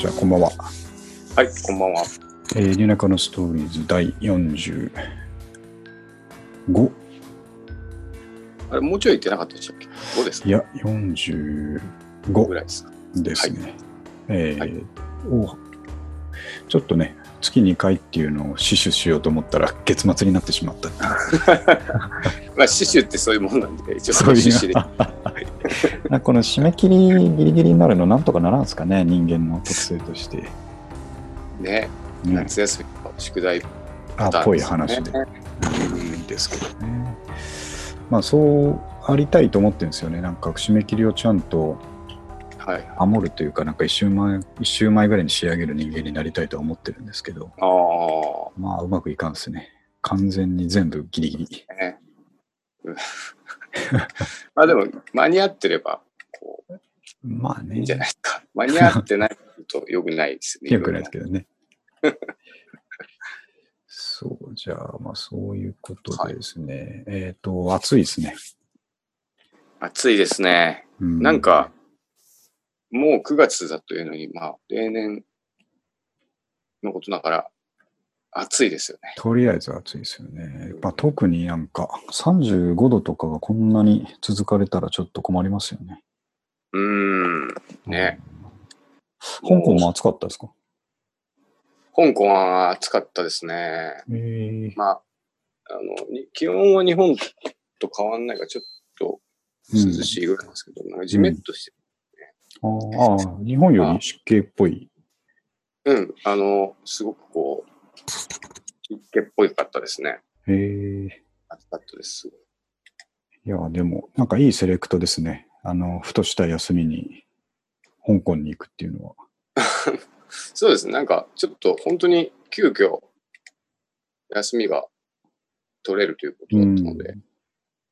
じゃあ、こんばんは。はい、こんばんは。えー、リナカのストーリーズ第45。あれ、もうちょい言ってなかったでしたっけ ?5 ですか？いや、45ぐらいですか？ですね。えーはいおちょっとね、月2回っていうのを死守しようと思ったら、月末になってしまった。まあ、死守ってそういうもんなんで、一応そ死守で。この締め切りギリギリになるのなんとかならんすかね、人間の特性として。ね、ね、夏休みの宿題あっぽい話で。ねいいですけどね。まあそうありたいと思ってるんですよね。なんか締め切りをちゃんとはい。守るというか、なんか一週前、一週前ぐらいに仕上げる人間になりたいとは思ってるんですけど、ああ、まあうまくいかんですね。完全に全部ギリギリ。ね。う んまあでも、間に合ってれば、こまあう、いいねんじゃないですか。間に合ってないと良くないですね。よくないですけどね。そう、じゃあ、まあそういうことでですね。えっ、と、暑いですね。暑いですね。うなんか、もう9月だというのに、まあ、例年のことだから、暑いですよね。とりあえず暑いですよね。まあ、特になんか35度とかがこんなに続かれたらちょっと困りますよね。うーん。ね。香港も暑かったですか？香港は暑かったですね。ええまあ、あの、に気温は日本と変わんないから、ちょっと涼しいぐらいなんですけど、なんかジメッとして、あああ、日本より湿気っぽい。うん、あの、すごくこう、湿気っぽいかったですね。へえ暑かったです。いや、でも、なんかいいセレクトですね。あの、ふとした休みに香港に行くっていうのは。そうですね。なんか、ちょっと本当に急遽、休みが取れるということだったので、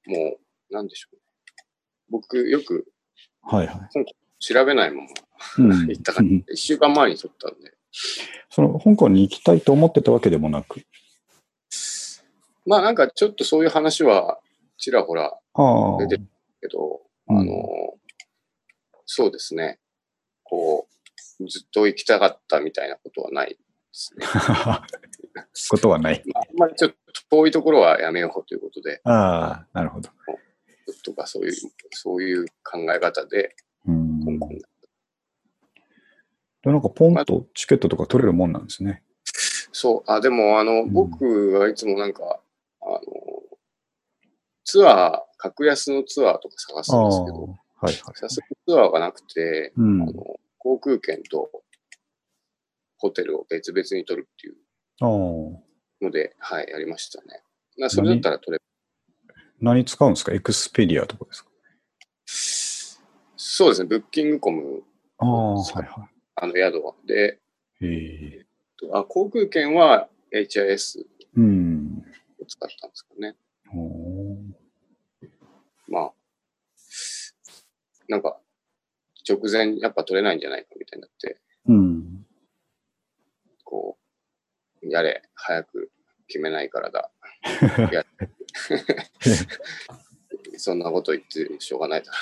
もう、なんでしょうね。僕、よくはいはい。調べないままうん行ったから、一週間前に取ったんで、その香港に行きたいと思ってたわけでもなく。まあなんかちょっとそういう話はちらほらああ。出てるけど、うんあの、そうですね。こう、ずっと行きたかったみたいなことはないですね。ことはない。まあ、あんまりちょっと遠いところはやめようということで、ああ、なるほど。とかそういう、そういう考え方で、うん。香港でなんかポンとチケットとか取れるもんなんですね。そう、あ、でもあの、ん。僕はいつもなんか、あの、ツアー、格安のツアーとか探すんですけど、はいはい。さすがにツアーがなくて、うん。あの航空券とホテルを別々に取るっていうああ。ので、はい、やりましたね。なそれだったら取れ何使うんですか？エクスペリアとかですか？そうですね、ブッキングコム、ああ、はいはあの宿は。で、い。ええあ航空券は HIS うん。を使ったんですかね。まあ、なんか、直前やっぱ取れないんじゃないかみたいになって、うん。こう、やれ、早く決めないからだ。そんなこと言ってしょうがないだろ、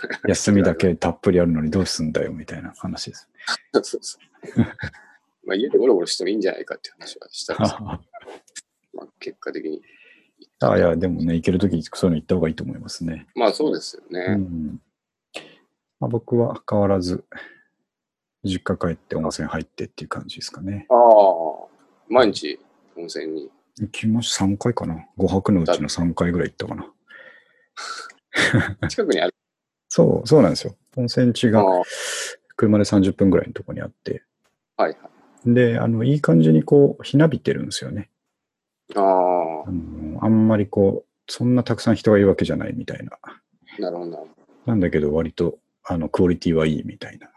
みたいな。休みだけたっぷりあるのにどうすんだよみたいな話です。そうそうそう。まあ家でゴロゴロしてもいいんじゃないかって話はしたんですけど、あ まあ、結果的に。あ、いや、でもね、行けるときそういうの行った方がいいと思いますね。まあそうですようね。ん。まあ、僕は変わらず、実家帰って温泉入ってっていう感じですかね。ああ、毎日温泉に。行きました、3回かな。5泊のうちの3回ぐらい行ったかな。近くにある。そう、そうなんですよ。温泉地が車で30分ぐらいのとこにあって。はいはい。で、あの、いい感じにこう、ひなびてるんですよね。ああのあんまりこう、そんなたくさん人がいるわけじゃないみたいな。あ、なるほどなんだけど、割と、あの、クオリティはいいみたいな。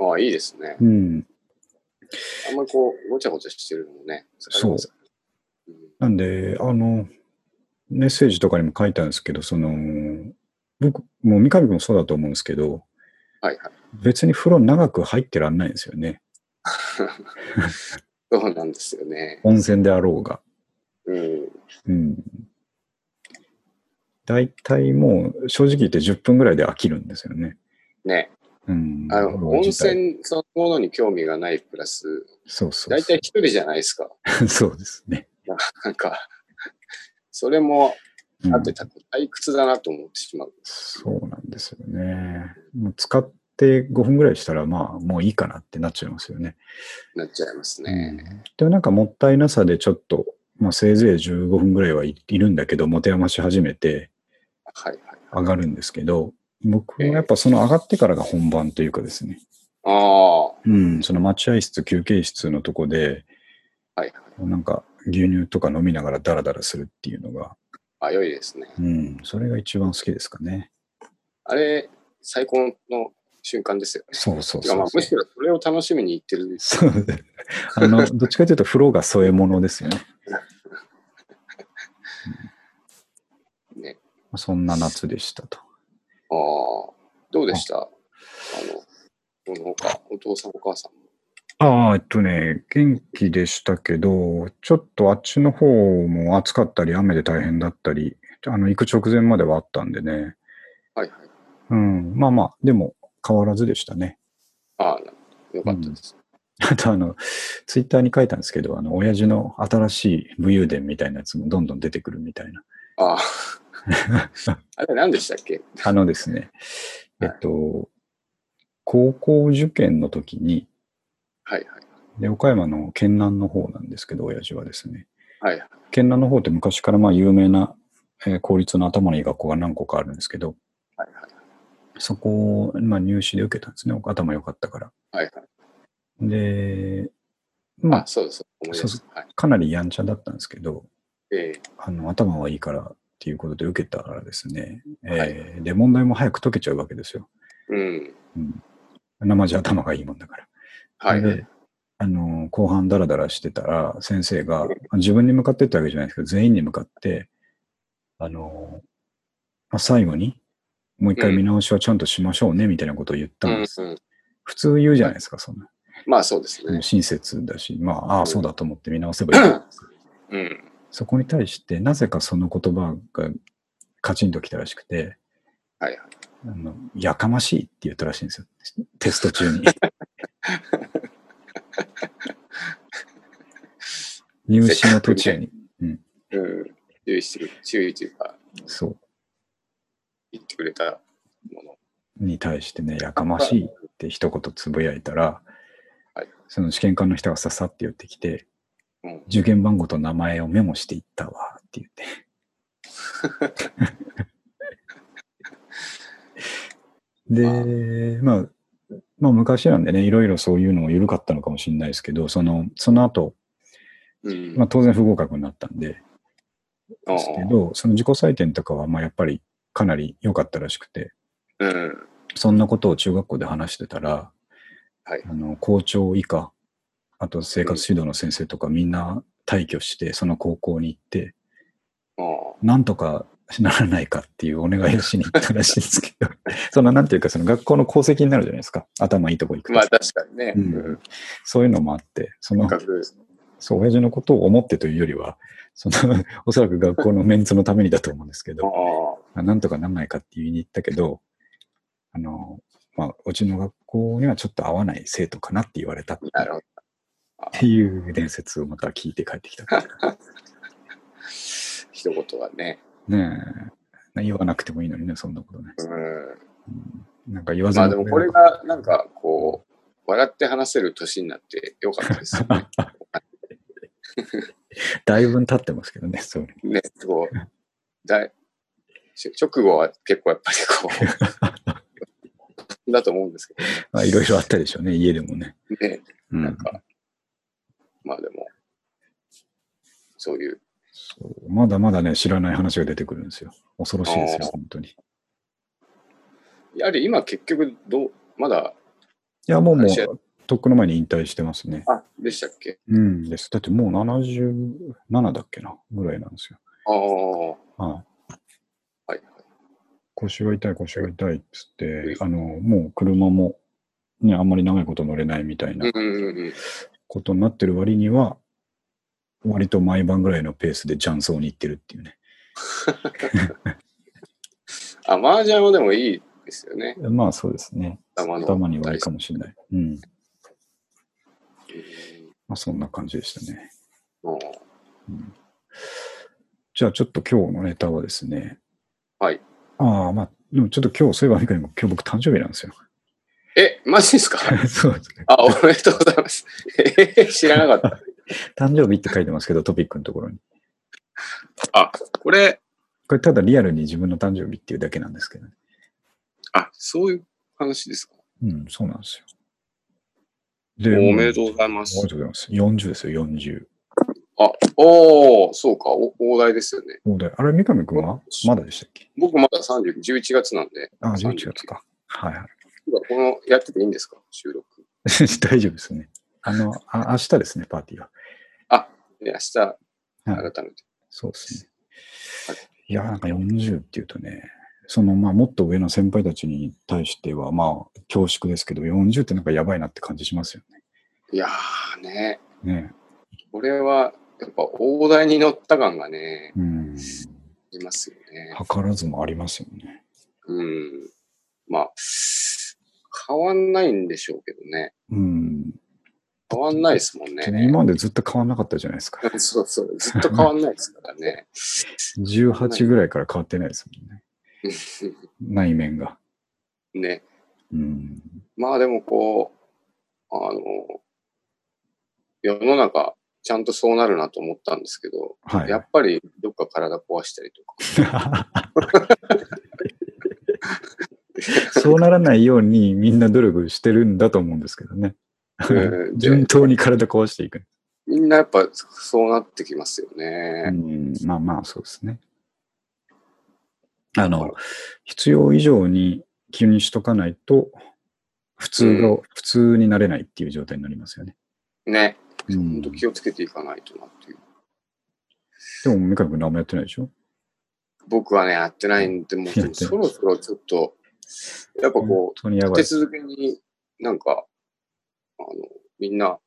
ああ、いいですね。うん。あんまりこう、ごちゃごちゃしてるのもね。疲れますうんなんで、あの、メッセージとかにも書いたんですけど、その、僕、もう三上君もそうだと思うんですけど、はいはい。別に風呂長く入ってらんないんですよね。そうなんですよね。温泉であろうが。うん。うん。大体もう、正直言って10分ぐらいで飽きるんですよね。ね。うん。あの、温泉そのものに興味がないプラス、そうそう大体一人じゃないですか。そうですね。なんか、それもうんあってた退屈だなと思ってしまう。そうなんですよね。もう使って5分ぐらいしたら、まあ、もういいかなってなっちゃいますよね。なっちゃいますうね。んでもなんかもったいなさでちょっと、まあ、せいぜい15分ぐらいはいいるんだけど、持て余し始めてはいはい。上がるんですけど、僕はやっぱその上がってからが本番というかですね、ああ、うん、その待合室、休憩室のとこで、はいなんか牛乳とか飲みながらダラダラするっていうのが、あ、良いですね。うん、それが一番好きですかね。あれ、最高の瞬間ですよね。そうそうそうそうむしろそれを楽しみに行ってる。そう。あの、どっちかというと、風呂が添え物ですよね。ね。そんな夏でしたと。ああ、どうでした？あの、その他、お父さんお母さんも。ああ、えっとね、元気でしたけど、ちょっとあっちの方も暑かったり、雨で大変だったり、あの、行く直前まではあったんでね。はいはい。うん、まあまあ、でも変わらずでしたね。ああ、よかったです。あとあの、ツイッターに書いたんですけど、あの、親父の新しい武勇伝みたいなやつもどんどん出てくるみたいな。ああ。あれ何でしたっけ？あのですね、えはいっと、高校受験の時に、はいはい。で、岡山の県南の方なんですけど、親父はですね。はいはい。県南の方って昔からまあ有名な、えー公立の頭のいい学校が何個かあるんですけど、はいはい。そこを、まあ、入試で受けたんですね。頭良かったから。はいはい。で、まあ、あ、そうです。思い出す。はい。かなりやんちゃだったんですけど、ええあの頭はいいからっていうことで受けたらですね、はいえーで、問題も早く解けちゃうわけですよ。うん。うん。生地頭がいいもんだから。はいあの、後半ダラダラしてたら、先生が、自分に向かってったわけじゃないですけど、全員に向かって、あの、まあ、最後に、もう一回見直しはちゃんとしましょうね、みたいなことを言ったんです。うんうん普通言うじゃないですか、そんな。まあそうですね。親切だし、まあ、ああ、そうだと思って見直せばいいですか。うん。そこに対して、なぜかその言葉がカチンときたらしくて、はいはい。あの、やかましいって言ったらしいんですよ。テスト中に。入試の途中に。うん。注意してる、注意というか、そう。言ってくれたもの。に対してね、やかましいって一言つぶやいたら、はいその試験官の人がささって寄ってきて、うん。受験番号と名前をメモしていったわって言って。で、まあ、まあ昔なんでね、いろいろそういうのも緩かったのかもしれないですけど、その、その後、うん。まあ当然不合格になったんで、あですけど、その自己採点とかは、まあやっぱりかなり良かったらしくて、あうん。そんなことを中学校で話してたら、はいあの校長以下、あと生活指導の先生とかみんな退去して、その高校に行って。なんとかならないかっていうお願いをしに行ったらしいんですけど、そのなんていうか、その学校の功績になるじゃないですか。頭いいとこ行くと。まあ確かにね。ううんん。そういうのもあって、その、学そう、親父のことを思ってというよりは、その、おそらく学校のメンツのためにだと思うんですけあど、あ。なんとかならないかって言いに行ったけど、あの、まあ、うちの学校にはちょっと合わない生徒かなって言われたっなるほど。ていう伝説をまた聞いて帰ってきた。一言はね。ねえ、言わなくてもいいのにね、そんなことね。うん。うんなんか言わずにまあでもこれがなんかこう、笑って話せる年になってよかったですよね。だいぶ経ってますけどね、そうね。ね、こう、だいし直後は結構やっぱりこう、だと思うんですけまあ、いろいろあったでしょうね、家でもね。どね。うんなんか、まあでも、そういう、そうまだまだね、知らない話が出てくるんですよ。恐ろしいですよ本当に。いやはり今結局どう、まだ、や、もうもう、とっくの前に引退してますね。あ、でしたっけ？うんです。だってもう77だっけな、ぐらいなんですよ。ああ、ははい。い。腰が痛い、腰が痛いっつって、あの、もう車も、ね、あんまり長いこと乗れないみたいな。ことになってる割には、割と毎晩ぐらいのペースで雀荘に行ってるっていうね。あ、麻雀はでもいい、ですよね。まあそうですね。頭のたまにはいいかもしれない。うん。うんまあそんな感じでしたね。もうん、じゃあちょっと今日のネタはですね。はい。ああ、まあ、でもちょっと今日、そういえば、みかにも今日僕誕生日なんですよ。うえ、マジですか？そうですね。あ、おめでとうございます。えー知らなかった。誕生日って書いてますけど、トピックのところに。あ、これ、これただリアルに自分の誕生日っていうだけなんですけどね。あ、そういう話ですか？うん、そうなんですよ。おめでとううございますおめで。とうございます。40ですよ、40。あ、おー、そうか、お大台ですよね。そうだよあれ、三上くんは？まだでしたっけ？僕まだ30、11月なんで。あ、30 11月か。はいはい。この、やってていいんですか？収録。大丈夫ですね。あの、あ明日ですね、パーティーは。で、明日、はい改めて。そうですね。いや、なんか40っていうとね、その、まあ、もっと上の先輩たちに対しては、まあ、恐縮ですけど、40ってなんかやばいなって感じしますよいやーね、ね。ねこれは、やっぱ大台に乗った感がね、うん。いますよね。図らずもありますよね。うん。まあ、変わんないんでしょうけどね。うん。変わんないですもんね。今までずっと変わんなかったじゃないですか。そうそう、ずっと変わんないですからね。18ぐらいから変わってないですもんね。内面が。ね。うん。まあでもこう、あの、世の中、ちゃんとそうなるなと思ったんですけど、はい。やっぱりどっか体壊したりとか。そうならないようにみんな努力してるんだと思うんですけどね。う ん順当に体壊していく。みんなやっぱそうなってきますようね。ん、まあまあ、そうですね。あの、必要以上に気にしとかないと、普通が、うん普通になれないっていう状態になりますよね。ね。気をつけていかないとなっていう。でも、三上君何もやってないでしょ？僕はね、やってないんで、もうそろそろちょっと、やっぱ本こう、立て。続けになんか、あの、みんな、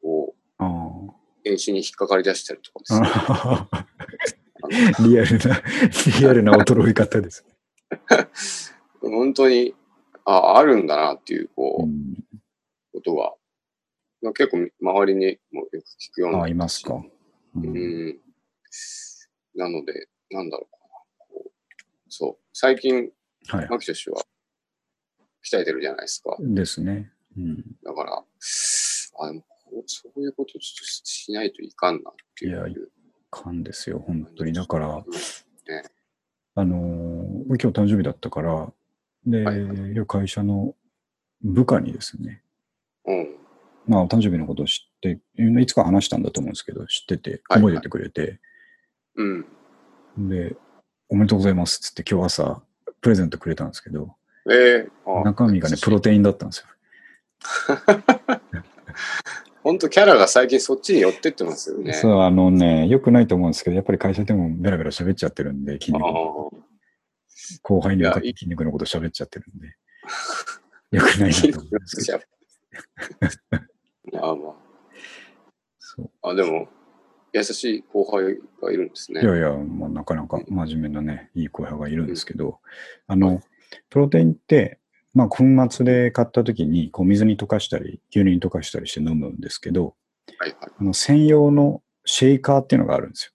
こう、あ演習に引っかかり出したりとかですね。リアルな、リアルな驚い方です。の 本当に、ああるんだなっていう、こう、うん、ことが、まあ結構周りにもよく聞くような。あ、いますか。ううんん。なので、なんだろうかな。こうそう。最近、はい。牧田氏は鍛えてるじゃないですか。ですね。うん、だから、あ、そういうことちょっとしないといかんなっていう。いや勘ですよ、本当に。だから、ねあのー今日誕生日だったから、で、はいは会社の部下にですね、うん。まあ、お誕生日のことを知って、いつか話したんだと思うんですけど、知ってて、はい覚えててくれて、うん。で、おめでとうございますっつって今日朝、プレゼントくれたんですけど、ええあ中身がね、プロテインだったんですよ。本当キャラが最近そっちに寄ってってますよね。そう、あのね、良くないと思うんですけど、やっぱり会社でもベラベラ喋っちゃってるんで、筋あ肉後輩に向かっいやいて筋肉のこと喋っちゃってるんで、良くないなと思うんですけど。ああまそうあ。あ、でも、優しい後輩がいるんですね。いやいや、まあ、なかなか真面目なね、いい後輩がいるんですけど、あの、プロテインって、まあ、粉末で買った時に、こう、水に溶かしたり、牛乳に溶かしたりして飲むんですけど、はいはい。あの、専用のシェイカーっていうのがあるんですよ。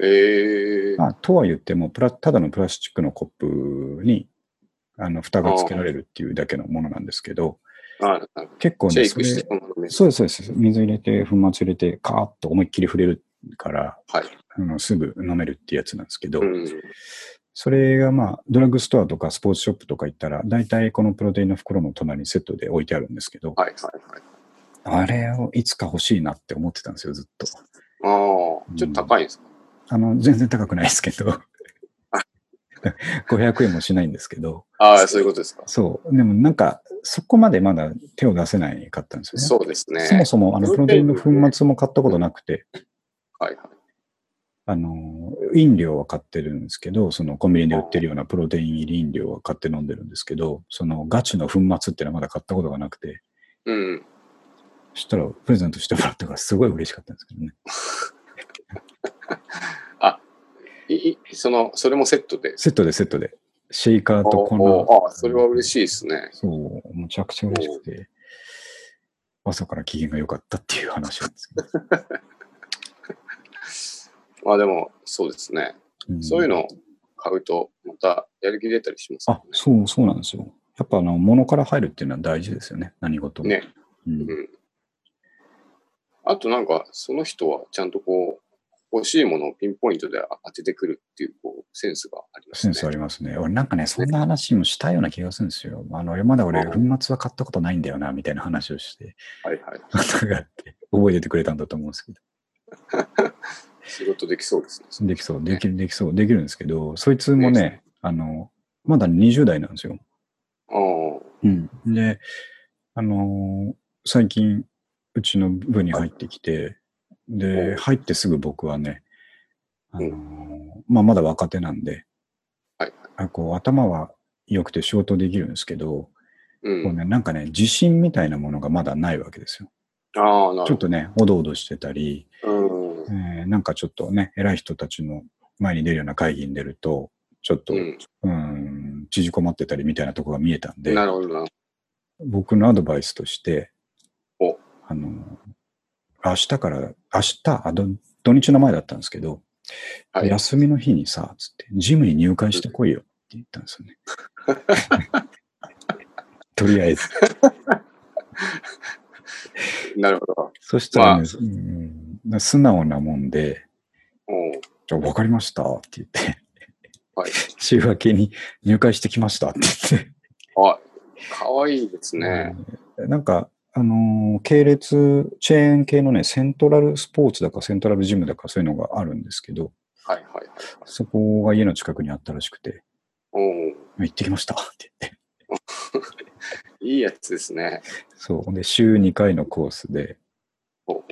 ええまあ、とは言っても、プラ、ただのプラスチックのコップに、あの、蓋が付けられるっていうだけのものなんですけど、あなるほ結構ね、そどシェイクしてれ、そうです、そうです。水入れて、粉末入れて、カーッと思いっきり触れるから、はい。あのすぐ飲めるってやつなんですけど、うん。それがまあ、ドラッグストアとかスポーツショップとか行ったら、大体このプロテインの袋の隣にセットで置いてあるんですけど、はいはいはい。あれをいつか欲しいなって思ってたんですよ、ずっと。ああ、ちょっと高いんですか、あの、全然高くないですけど、500円もしないんですけど、ああ、そういうことですか。そう。でもなんか、そこまでまだ手を出せないかったんですよね。そうですね。そもそも、あの、プロテインの粉末も買ったことなくて、はいはい。あの、飲料は買ってるんですけど、そのコンビニで売ってるようなプロテイン入り飲料は買って飲んでるんですけど、そのガチの粉末っていうのはまだ買ったことがなくて、うん。そしたらプレゼントしてもらったからすごい嬉しかったんですけどね。いいその、それもセットで？セットでセットで。シェイカーと粉。ああ、それは嬉しいですね。そう、むちゃくちゃ嬉しくて、朝から機嫌が良かったっていう話なんですけど。まあでも、そうですね。うんそういうのを買うと、またやる気出たりしますあ、そう、そうなんですよ。やっぱあの、物から入るっていうのは大事ですよね。何事も。ね。うんうん。あとなんか、その人はちゃんとこう、欲しいものをピンポイントで当ててくるっていう、こう、センスがありますね。センスありますね。俺なんかね、そんな話もしたような気がするんですよ。あの、まだ俺、う粉末は買ったことないんだよな、みたいな話をして、はいはい。方があって、覚えててくれたんだと思うんですけど。仕事できそうですね。できそう、できる、できそう、できるんですけど、そいつもね、あの、まだ20代なんですよ。ああ、うん。で、あのー最近、うちの部に入ってきて、で、お入ってすぐ僕はね、あのーうまあ、まだ若手なんで、はいあこう頭は良くて仕事できるんですけど、うん。こうね、なんかね、自信みたいなものがまだないわけですよ。ああ、なるほど。ちょっとね、おどおどしてたり、うん。えーなんかちょっとね、偉い人たちの前に出るような会議に出ると、ちょっと、う。うんん、縮こまってたりみたいなとこが見えたんで、なるほどな。僕のアドバイスとしてお、あの、明日から、明日あど、土日の前だったんですけど、はい。休みの日にさ、つって、ジムに入会してこいよって言ったんですよね。とりあえず。なるほど。そしたらね、まうん、素直なもんで、じゃあ分かりましたって言って、はい。週明けに入会してきましたって言って、あ、かわいいですね。なんか、あのー系列、チェーン系のね、セントラルスポーツだかセントラルジムだかそういうのがあるんですけど、はいはいはいはい。そこが家の近くにあったらしくて、おう行ってきましたって言って。いいやつですね。そう。で、週2回のコースで、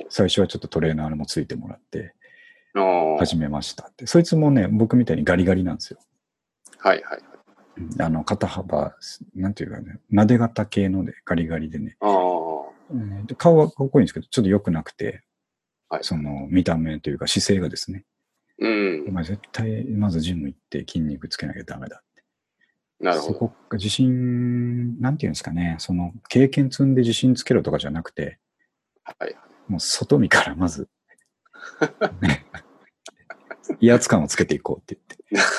最初はちょっとトレーナーもついてもらって。始めましたって。そいつもね、僕みたいにガリガリなんですよ。はいはいあの、肩幅、なんていうかね、撫で型系ので、ガリガリでね、で顔はかっこいいんですけど、ちょっと良くなくて、はいその見た目というか姿勢がですね、うんお。前絶対まずジム行って筋肉つけなきゃダメだって。なるほど。そこが自信、なんていうんですかね、その経験積んで自信つけろとかじゃなくて、はい。もう外見からまず、ね威圧感をつけていこうって言って。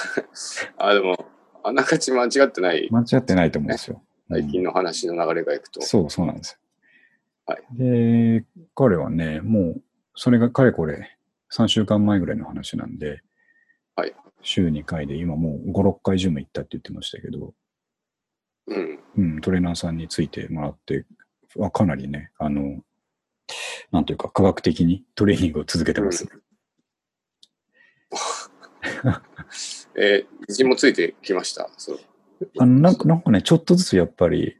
あ、でも、あながち間違ってない。間違ってないと思うんですよ。最近の話の流れがいくと。そう、そうなんですよ。はいで、彼はね、もう、それがかれこれ3週間前ぐらいの話なんで、はい週2回で今もう5、6回ジム行ったって言ってましたけど、うん。うん、トレーナーさんについてもらって、あかなりね、あの、なんというか科学的にトレーニングを続けてます。えー、自信もついてきました？そう。あのなんかなんかね、ちょっとずつやっぱり、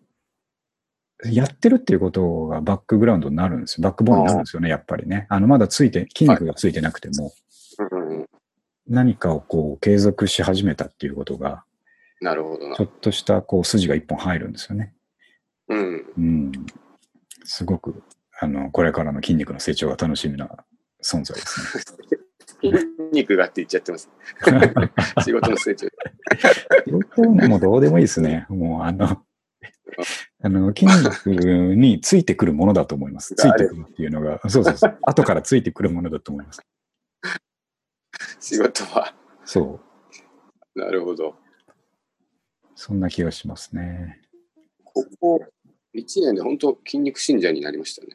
やってるっていうことがバックグラウンドになるんですよ。バックボーンになるんですよね、やっぱりね。あの、まだついて、筋肉がついてなくても、うんうん。何かをこう継続し始めたっていうことが、なるほどなちょ。っとしたこう筋が一本入るんですよね。うん。うん。すごく、あの、これからの筋肉の成長が楽しみな存在ですね。筋肉がって言っちゃってます。仕事の成長。もうどうでもいいですね。もうあの、あの筋肉についてくるものだと思います。ついてくるっていうのが、そうそうそう。後からついてくるものだと思います。仕事は。そう。なるほど。そんな気がしますね。ここ1年で本当筋肉信者になりましたね。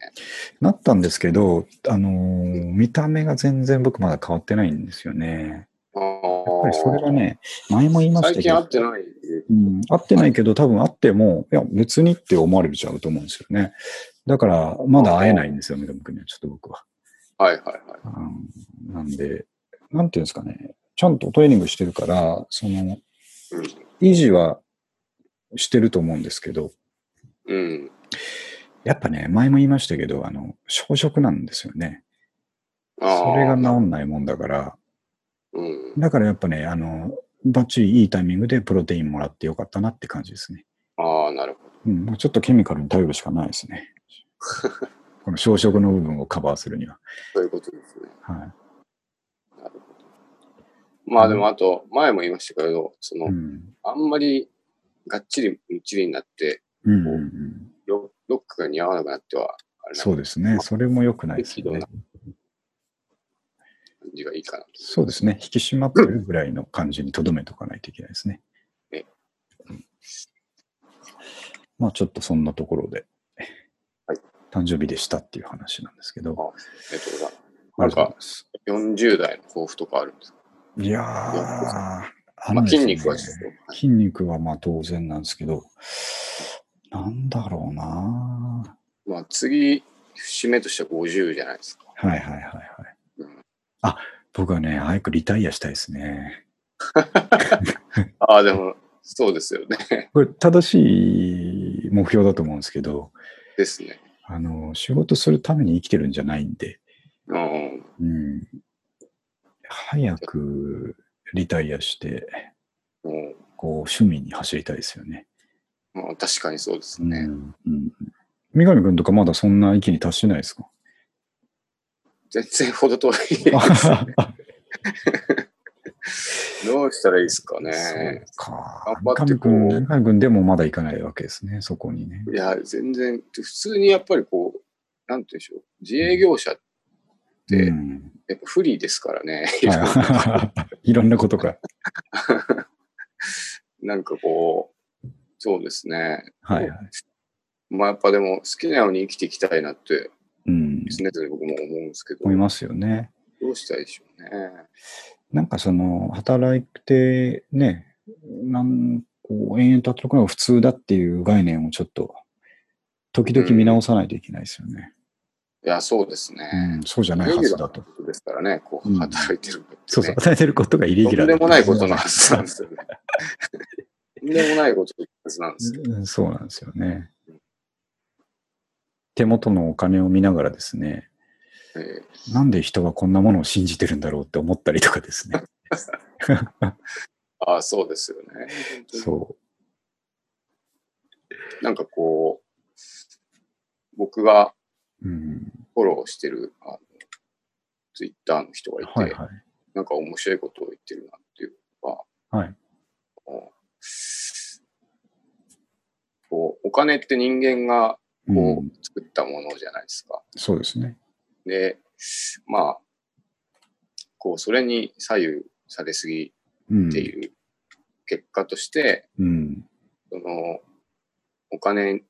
なったんですけど、あのー見た目が全然僕まだ変わってないんですよね。あやっぱりそれがね、前も言いました最近会けど、ってない。うん、会ってないけど、多分会っても、いや、別にって思われちゃうと思うんですよね。だから、まだ会えないんですよ、三上君には、ちょっと僕は。はいはいはい。うん、なんで、なんていうんですかね、ちゃんとトレーニングしてるから、その、うん。維持はしてると思うんですけど、うん。やっぱね、前も言いましたけど、あの、小食なんですよね。あそれがあ。治んないもんだから、うん。だからやっぱね、あの、バッチリいいタイミングでプロテインもらってよかったなって感じですね。ああ、なるほど。うん、もうちょっとケミカルに頼るしかないですね。この小食の部分をカバーするには。そういうことですね。はい。なるほど。まあでもあと、前も言いましたけど、その、うん。あんまりがっちりむっちりになって、うんうんうん。ロロックが似合わなくなっては、そうですね。それも良くないですよね。感じがいいかなと。そうですね。引き締まってるぐらいの感じにとどめとかないといけないですね。えうんまあちょっとそんなところで、はい誕生日でしたっていう話なんですけど、あありがとうございます。ありがとうございます40代の抱負とかあるんですか？いやー、あまあ、のね筋肉は筋肉はまあ当然なんですけど、なんだろうなまあ次、節目としては50じゃないですか。はいはいはいはい。うんあ、僕はね、早くリタイアしたいですね。ああ、でも、そうですよね。これ正しい目標だと思うんですけど、ですね。あの、仕事するために生きてるんじゃないんで、うん。うん、早くリタイアして、うんこう、趣味に走りたいですよね。まあ、確かにそうですね。うん。うん。三上くんとかまだそんな域に達してないですか？全然ほど遠いです。どうしたらいいですかそうね。か。頑張っこう三上くんでもまだ行かないわけですね、そこにね。いや、全然、普通にやっぱりこう、なんて言うんでしょう。自営業者って、うんやっぱ不利ですからね。はいいろんなことが。なんかこう、そうですね。はいはい。まあやっぱでも好きなように生きていきたいなって、うん。常々僕も思うんですけど、思いますよね。どうしたらいいでしょうね。なんかその、働いてね、なんこう延々と働くのが普通だっていう概念をちょっと、時々見直さないといけないですよね。いや、そうですうねん。そうじゃないはずだと。ですからね、こう、うん働いてるのって、ねそうそう、働いてることがイレギュラーとんでもないことのはずなんですよね。とんでもないことなんですよ。うんそうなんですよね。手元のお金を見ながらですね、えなんで人はこんなものを信じてるんだろうって思ったりとかですね。ー ああ、そうですよね。そなんかこう、僕がう。うん。フォローしてる、あの、ツイッターの人がいて、はいはい。なんか面白いことを言ってるなっていうのが、はい。こう、お金って人間がうこうん作ったものじゃないですか。そうですね。で、まあ、こう、それに左右されすぎうん。っていう結果として、うん。その、お金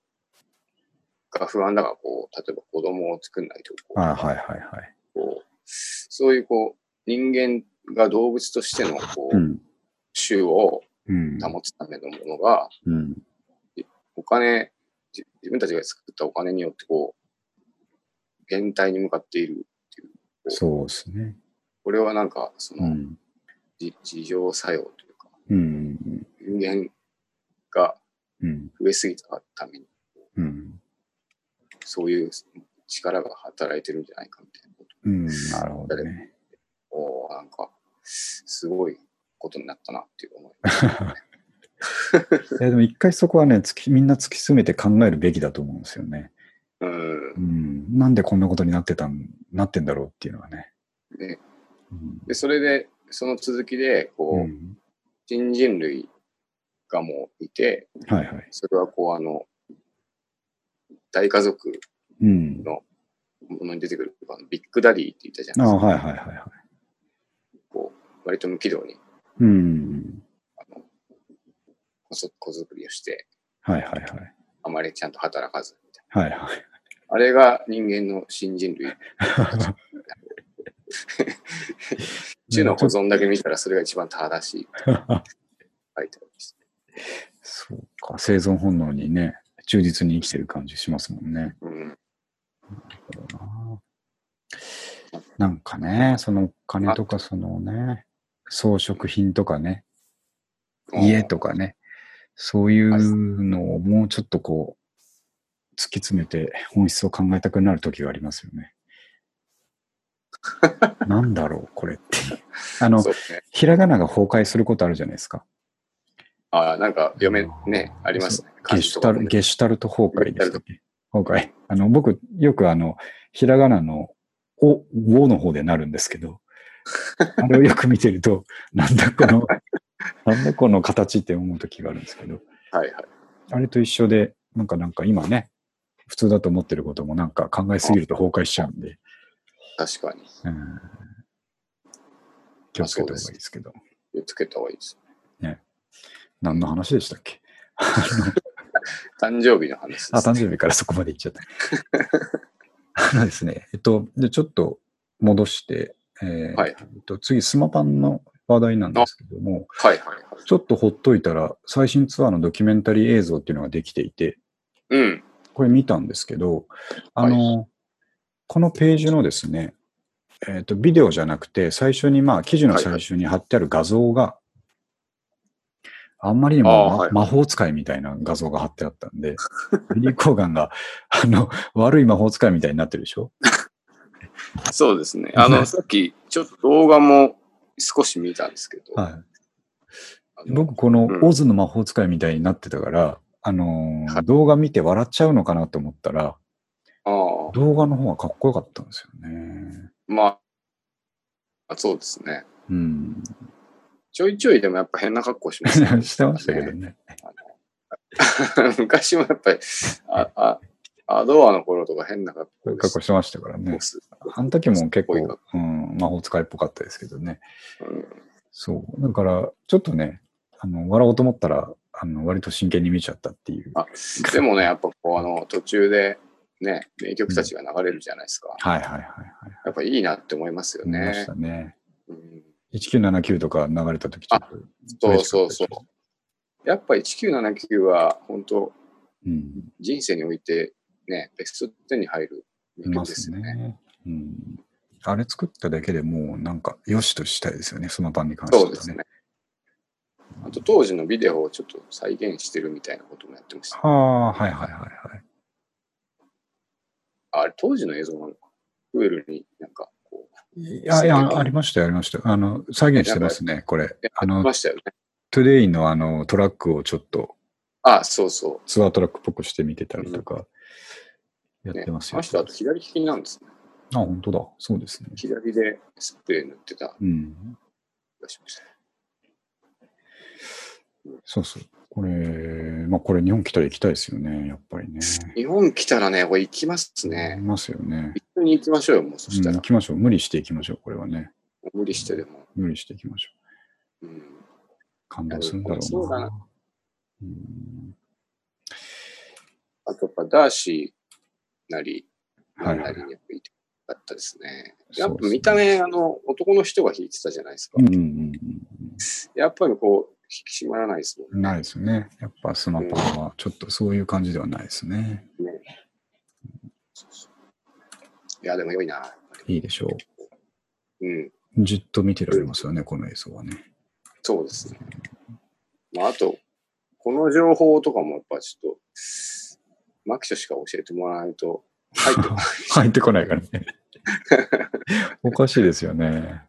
が不安だから、こう、例えば子供を作んないと、こう、はいはいはいはい。こうそういう、こう、人間が動物としての、こう、うん。種をうん。保つためのものが、うん。お金、じ自分たちが作ったお金によって、こう、現体に向かっているっていう。そうですね。これはなんか、その、うん。じ自浄作用というか、うん。人間がうん。増えすぎたために、うん。そういう力が働いてるんじゃないかみたいなことうん。なるほどね。を、なんか、すごいことになったなっていう思い。いやでも一回そこはね、突きみんな突き詰めて考えるべきだと思うんですよね。うんう。ん。なんでこんなことになってたん、なってんだろうっていうのはね。でうん。で、それで、その続きで、こう、うん新人類がもういて、はいはい。それはこう、あの、大家族うん。のものに出てくる、あのビッグダディって言ったじゃああ、ないですか。はいはいはいはい。こう、割と無軌道に、うん。あの、子作りをして、はいはいはい。あまりちゃんと働かず、みたいはいはい。な。あれが人間の新人類。種の保存だけ見たらそれが一番正しい。書いてあります。そうか、生存本能にね、忠実に生きてる感じしますもんね。うん。なんかね、そのお金とかそのね、装飾品とかね、家とかね、そういうのをもうちょっとこう、突き詰めて本質を考えたくなる時がありますよね。なんだろう、これって。あのね。ひらがなが崩壊することあるじゃないですか。ああ、なんか読め、ね、ありますね。ゲシュタル、ゲゲシュタルト崩壊でしたっけ崩壊。あの、僕、よくあの、ひらがなの、お、おの方でなるんですけど、あれをよく見てると、なんだこの、なんだこの形って思う時があるんですけど、はいはい。あれと一緒で、なんかなんか今ね、普通だと思ってることもなんか考えすぎると崩壊しちゃうんで、確かに。うん、気をつけた方がいいですけど。気をつけた方がいいです。何の話でしたっけ？誕生日の話です、あ、誕生日からそこまで行っちゃった。あのですね、えっと、で、ちょっと戻して、えーはい。と、次、スマパンの話題なんですけども、はいはいはい。ちょっとほっといたら、最新ツアーのドキュメンタリー映像っていうのができていて、うん。これ見たんですけど、あの、このページのですね、えっ、と、ビデオじゃなくて、最初に、まあ、記事の最初に貼ってある画像が、あんまりにも、はい。魔法使いみたいな画像が貼ってあったんで、ビリー・コーガンが、あの、悪い魔法使いみたいになってるでしょ？そうですね。あの、さっき、ちょっと動画も少し見たんですけど、はい。僕、このうんオズの魔法使いみたいになってたから、あのーはい動画見て笑っちゃうのかなと思ったら、ああ、動画の方がかっこよかったんですよね。まあ、そうですね。うん。ちょいちょいでもやっぱ変な格好しまね してましたけどね。昔もやっぱり、あ、あ、アドアの頃とか変な格好格好してましたからね。すあの時も結構、うん、魔法使いっぽかったですけどね。うんそう。だから、ちょっとね、あの、笑おうと思ったら、あの、割と真剣に見ちゃったっていう。あでもね、やっぱこう、あの、途中でね、名曲たちが流れるじゃないですか。はいはいはいはい。やっぱいいなって思いますよね思いました。ね。うん1979とか流れた時ちょっとそうそうそう。やっぱ1979は本当うん。人生においてね、ベスト10に入る名曲ですよね。すね。うん。あれ作っただけでもうなんか、よしとしたいですよね、スマパンに関してはね。そうですね。あと当時のビデオをちょっと再現してるみたいなこともやってました。ああ、はいはいはいはい。あれ、当時の映像なのか。フエルになんかこう、いやいや、ありましたよ、ありましたよ。あの、再現してますね、これ。あのま、したよね。トゥデイのあの、トラックをちょっとあ、そうそツアートラックっぽくして見てたりとか、やう。ね、ってますよ。あの人、あと左利きなんですね。あ、本当だ。そうですね。左でスプレー塗ってたうん。気がしました。そうそう。これ、まあこれ日本来たら行きたいですよね、やっぱりね。日本来たらね、これ行きますいね。ますよね。一緒に行きましょうよ、もうそしたうんら。行きましょう。無理して行きましょう、これはね。無理してでも。無理して行きましょう。うん、感動するんだろうな。そうだなうんあとやっぱダーシーなり、はいなりにやっぱいてよかったですね。やっぱ見た目、あの、男の人が弾いてたじゃないですか。うんうんうんやっぱりこう、引き締まらないですもうんん。ないですね。やっぱスマパンはちょっとそういう感じではないですね。うそういや、でも良いな。いいでしょうん、う。じっと見てられますよね、この映像はね。そうですね。まあ、あと、この情報とかもやっぱちょっと、マキショしか教えてもらわないと入ってこない。入ってこないからね。おかしいですよね。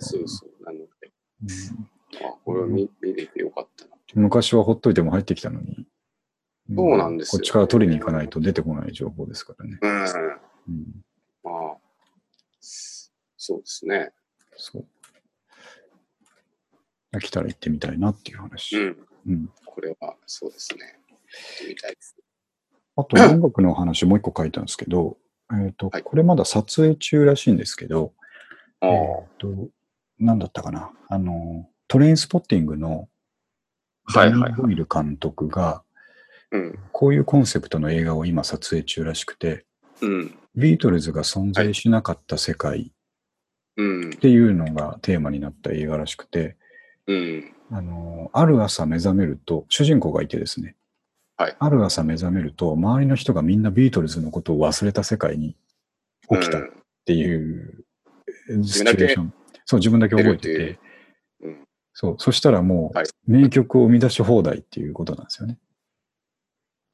そうそう。なので、うんあ、これを見見れてよかったな。昔はほっといても入ってきたのに。そうなんですよこっちから取りに行かないと出てこない情報ですからね。うん。うん、まあ、そうですね。そう。来たら行ってみたいなっていう話。うん。うんこれは、そうですね。やってみたいです。あと音楽の話もう一個書いたんですけど、えっと、はいこれまだ撮影中らしいんですけど、えっと、なんだったかな。あの、トレインスポッティングのダニー・ボイル監督が、うん。こういうコンセプトの映画を今撮影中らしくて、うん。ビートルズが存在しなかった世界うんっ。ていうのがテーマになった映画らしくて、うん。あの、ある朝目覚めると、主人公がいてですね、はいある朝目覚めると、周りの人がみんなビートルズのことを忘れた世界に起きたっうんていうシチュエーション。そう、自分だけ覚えててう、うんそう、そしたらもはいう名曲を生み出し放題っていうことなんですよね。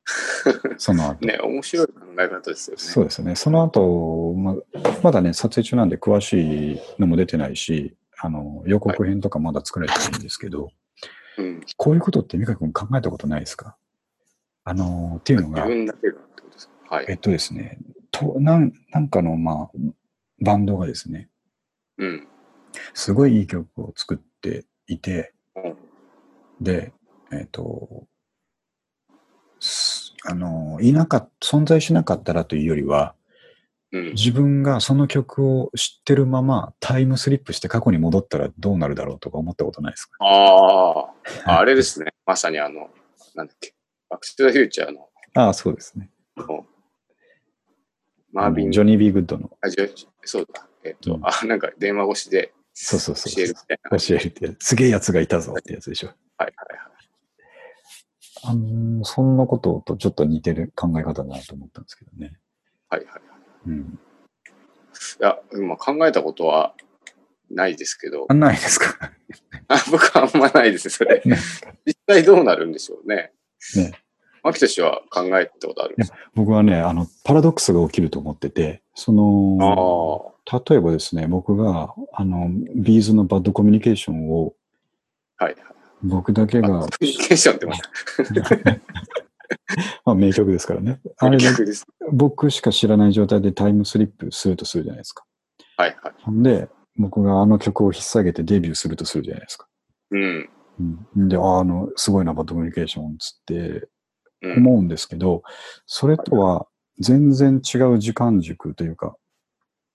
その後。ね、面白い考え方ですよね。そうですね。その後、ままだね、撮影中なんで詳しいのも出てないし、あの、予告編とかまだ作られてないんですけど、うん。こういうことって美香君考えたことないですか？あの、っていうの自が、分だけがってことですか？はい。えっとですね、となんなんかの、まあ、バンドがですね、うん。すごいいい曲を作っていて、うんで、えっ、と、すあの、いなかっ存在しなかったらというよりは、うん。自分がその曲を知ってるままタイムスリップして過去に戻ったらどうなるだろうとか思ったことないですか？ああ、あれですね。まさにあの、なんだっけ。バック・トゥ・ザ・フューチャーのああ、そうですね。マービンジョニー・ビー・グッドの。あじゃそうだ。えっと、うんあ、なんか電話越しでそうそうそう。教えるみたいな。教えるってやつ。すげえやつがいたぞってやつでしょ。はいはいあのーそんなこととちょっと似てる考え方だなと思ったんですけどね。はい。はいはい。うん。いや、まあ、考えたことはないですけどあ、ないですかあ 僕はあんまないです、それ。ね実際どうなるんでしょうね。ね。牧としては考えたことあるんですか？僕はね、あの、パラドックスが起きると思ってて、その、例えばですね、僕が、あの、ビーズのバッドコミュニケーションを、はいはい。僕だけがあコ、ミュニケーションってまた まあ名曲ですからね。あれで逆です。僕しか知らない状態でタイムスリップするとするじゃないですか。はいはい。ほんで、僕があの曲を引っ提げてデビューするとするじゃないですか。うん。うん、で、ああの、すごいな、バッドコミュニケーションつってうん。思うんですけど、それとは全然違う時間軸というか、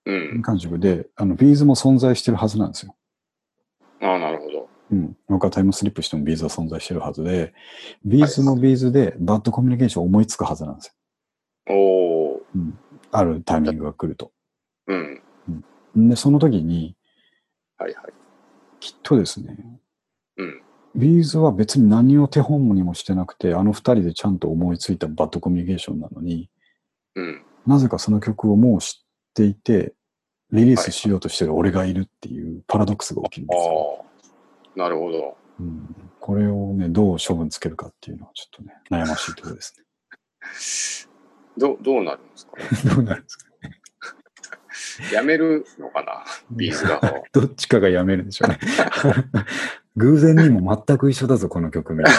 うん時。間軸で、あの、ビーズも存在してるはずなんですよ。ああ、なるほど。うん。僕はタイムスリップしてもビーズは存在してるはずで、ビーズもビーズでバッドコミュニケーションを思いつくはずなんですよ。おお。うん。あるタイミングが来ると。うん。で、その時に、はいはい。きっとですね、うん。ビーズは別に何を手本にもしてなくて、あの二人でちゃんと思いついたバッドコミュニケーションなのに、うん。なぜかその曲をもう知っていて、リリースしようとしてる俺がいるっていうパラドックスが起きるんあですよ。あ。なるほど。うん、これをね、どう処分つけるかっていうのはちょっとね、悩ましいところです どう、どうなるんですか？ね。ね。どうなるんですかやめるのかな？ビーズ側は。どっちかがやめるでしょうね。偶然にも全く一緒だぞ、この曲名。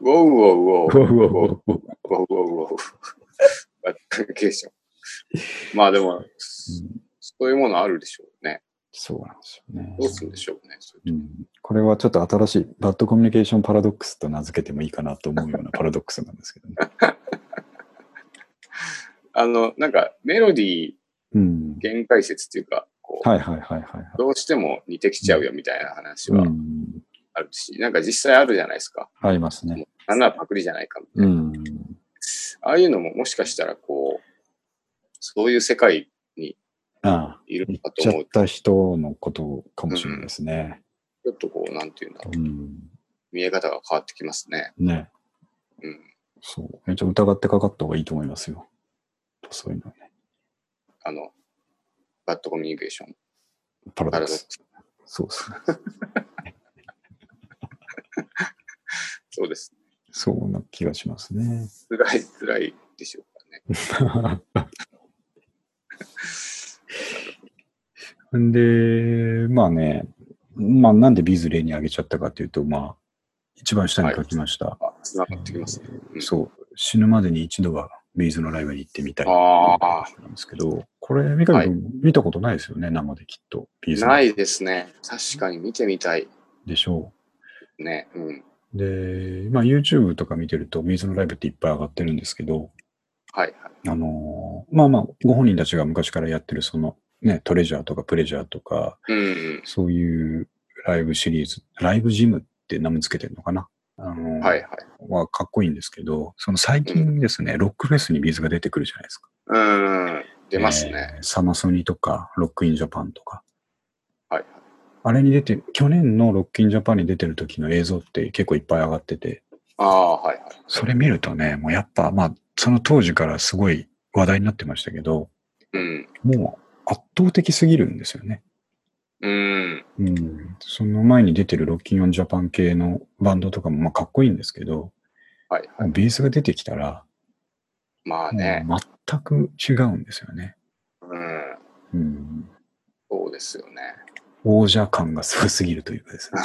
ウォウウォウウォウ。うおうおうおうウォウウォウウォウ。バッケーション。まあでも、うんそういうものあるでしょうね。そうなんですよね。どうするんでしょうね。うん、これはちょっと新しいバッドコミュニケーションパラドックスと名付けてもいいかなと思うようなパラドックスなんですけどね。あの、なんか、メロディーうん。限界説っていうか、こう、はいはいはいはいはい。どうしても似てきちゃうよみたいな話はうん。あるし、なんか実際あるじゃないですか。ありますね。なんならパクリじゃないかみたいな。うん。ああいうのももしかしたらこう、そういう世界にああ、いるの言っちゃっかと思うと、た人のことかもしれないですね。ちょっとこう、なんていうんだろう。うん。見え方が変わってきますね。ね。うん。そう。めっちゃ疑ってかかった方がいいと思いますよ。そういうのね。あの、バッドコミュニケーション、パラドックス。クス。そうですね。そうです。そうな気がしますね。辛い、辛いでしょうかね。んで、まあね、まあなんでビーズ例に挙げちゃったかっていうと、まあ、一番下に書きました。あ、繋がってきますね。うんそう。死ぬまでに一度はビーズのライブに行ってみたいああ、なんですけど、これ、三上君、見たことないですよね、生できっと。ビーズのないですね。確かに見てみたい。でしょね。うん。う。で、まあ YouTube とか見てると、ビーズのライブっていっぱい上がってるんですけど、はいはい。あのーまあまあ、ご本人たちが昔からやってる、その、ね、トレジャーとかプレジャーとか、うんうん。そういうライブシリーズ、ライブジムって名前つけてるのかな？あのーはいはい。はかっこいいんですけど、その最近ですね、ロックフェスにビーズが出てくるじゃないですか。うん。出ますね。えーサマソニとか、ロックインジャパンとか。はいはい。あれに出て、去年のロックインジャパンに出てる時の映像って結構いっぱい上がってて、ああ、はいはい。それ見るとね、もうやっぱ、まあ、その当時からすごい話題になってましたけど、うん。もう圧倒的すぎるんですよね。うん。うん。その前に出てるロッキンオンジャパン系のバンドとかもまあかっこいいんですけど、はいはい。ベースが出てきたら、まあね。全く違うんですよね。うん。うん。そうですよね。王者感がすごすぎるというかですね。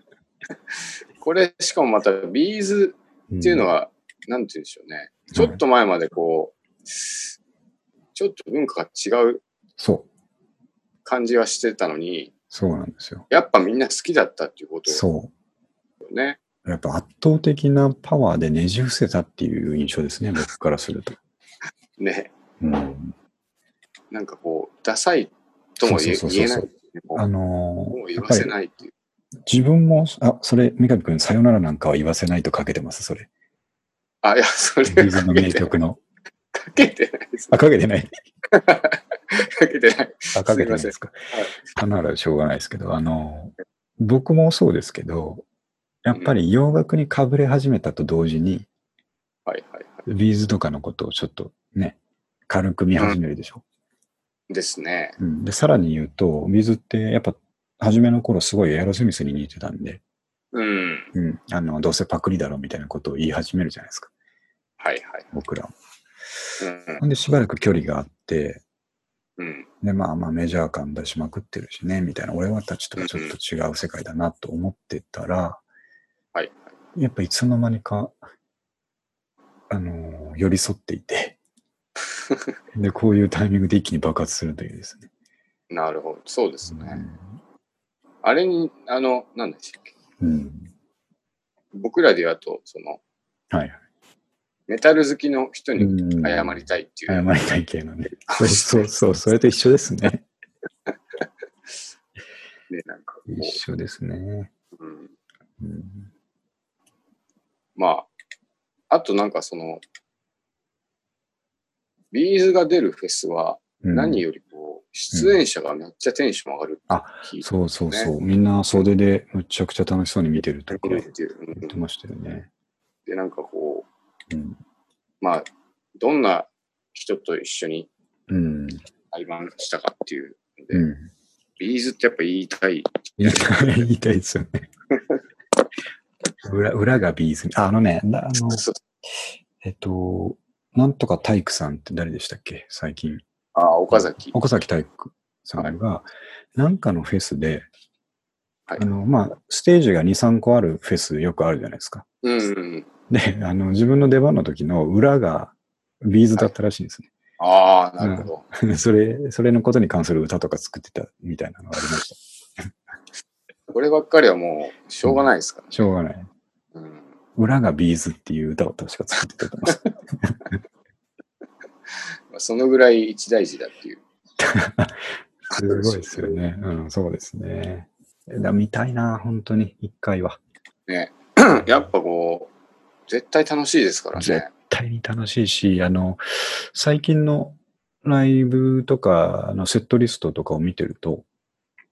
これ、しかもまた、ビーズっていうのは、は、なんて言うんでしょうね。ちょっと前までこう、ちょっと文化が違うそ感じはしてたのに、そうなんですよ。やっぱみんな好きだったっていうことそよね。う。やっぱ圧倒的なパワーでねじ伏せたっていう印象ですね、僕からすると。ね。うん。なんかこう、ダサいとも言えない。もあのうもう言わせないっていう。自分も、あ、それ、三上くん、さよならなんかは言わせないとかけてます、それ。あ、いや、それビーズの名曲の。かけてないです。あ、かけてない。かけてない。あ、かけてないですか。あならしょうがないですけど、あの、僕もそうですけど、やっぱり洋楽にかぶれ始めたと同時に、はいはいは B'zとかのことをちょっとね、軽く見始めるでしょ。い。ですね。うん、で、さらに言うと、 B'zってやっぱ、初めの頃すごいエアロスミスに似てたんで、うん。うん、あの、どうせパクリだろうみたいなことを言い始めるじゃないですか、はいはい。僕らほんで、しばらく距離があって、うん。で、まあまあメジャー感出しまくってるしね、みたいな、俺たちとはちょっと違う世界だなと思ってたら、はい。やっぱいつの間にか、あのー寄り添っていて、で、こういうタイミングで一気に爆発するというですね。なるほど。そうですね。うんあれに、あの、何でしたっけ？うん。僕らで言うと、その、はいはい。メタル好きの人にうん謝りたいっていう。謝りたい系のね。そうそうそう、それと一緒ですね。ね、なんかこ一緒ですね。う、うん、うん。まあ、あとなんかその、ビーズが出るフェスはうん何よりこう、出演者がめっちゃテンション上がるってあ聞いてそうそうそう。みんな袖でむちゃくちゃ楽しそうに見てるとか言ってましたよね。で、なんかこう、うん。まあ、どんな人と一緒にうん。対バンしたかっていうので、うん。B'zってやっぱ偉大。言いたい言いたいですよね。裏裏が B'zに。ああのね、なあの、えっと、なんとか体育さんって誰でしたっけ？最近。ああ、岡崎。岡崎体育さんが、なんかのフェスで、はいあの、まあ、ステージが2、3個あるフェスよくあるじゃないですか。うんうん。で、あの、自分の出番の時の裏が B'zだったらしいんですね。ああ、なるほど。それ、それのことに関する歌とか作ってたみたいなのがありました。こればっかりはもう、しょうがないですから、しょうがない。うん。裏がビーズっていう歌を確か作ってたと思います。まあそのぐらい一大事だっていう。すごいですよね。うん、そうですね。だ見たいな、本当に、一回は。ね。やっぱこう、絶対楽しいですから絶ね。対に楽しいし、あの、最近のライブとか、あのセットリストとかを見てると、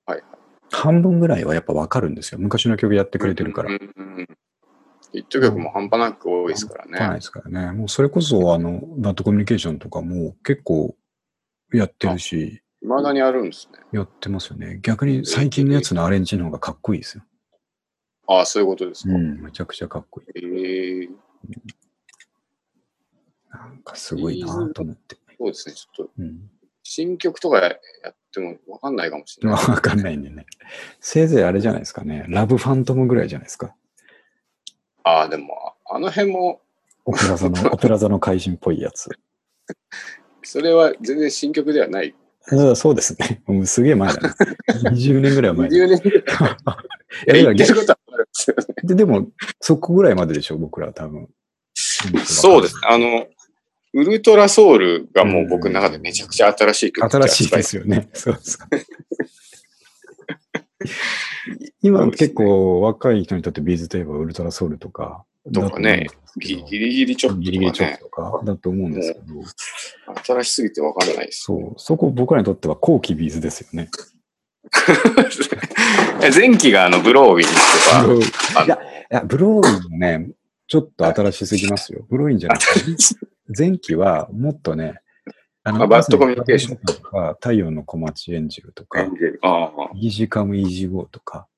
はい半分ぐらいはやっぱわかるんですよ。昔の曲やってくれてるから。うんうんうんヒット曲も半端なく多いですからね。ないですからね。もうそれこそ、あの、バッドコミュニケーションとかも結構やってるし、未だにあるんですね。やってますよね。逆に最近のやつのアレンジの方がかっこいいですよ。ああ、そういうことですか。うん、めちゃくちゃかっこいい。ええなんかすごいなと思って。そうですね。ちょっと、うん。新曲とかやってもわかんないかもしれわない。かんないんでね。せいぜいあれじゃないですかね。ラブファントムぐらいじゃないですか。ああ、でも、あの辺も、オペラ座の、オペラ座の怪人っぽいやつ。それは全然新曲ではない。うんそうですね。も うすげえ前だね。20年ぐらい前だ。20年ぐらい。いや言ってることはあるんですよね。ででも、そこぐらいまででしょ、僕らは多分。そうです。あの、ウルトラソウルがもう僕の中でめちゃくちゃ新しい曲新しいですよね。そうです。今結構若い人にとってビーズといえばウルトラソウルとか。とかねギギリギリちょっとギリギリちょっねととかだと思うんですけど、新しすぎてわかんないです。そう、そこ僕らにとっては後期 B'z ですよね。前期があの BLOWIN' とか、あいや、いや、 BLOWIN' もね、ちょっと新しすぎますよ。 BLOWIN' じゃなくて、前期はもっとね、ああ BAD COMMUNICATION。とか、太陽の小町 Angel とか、あ Easy Come Easy Go とか、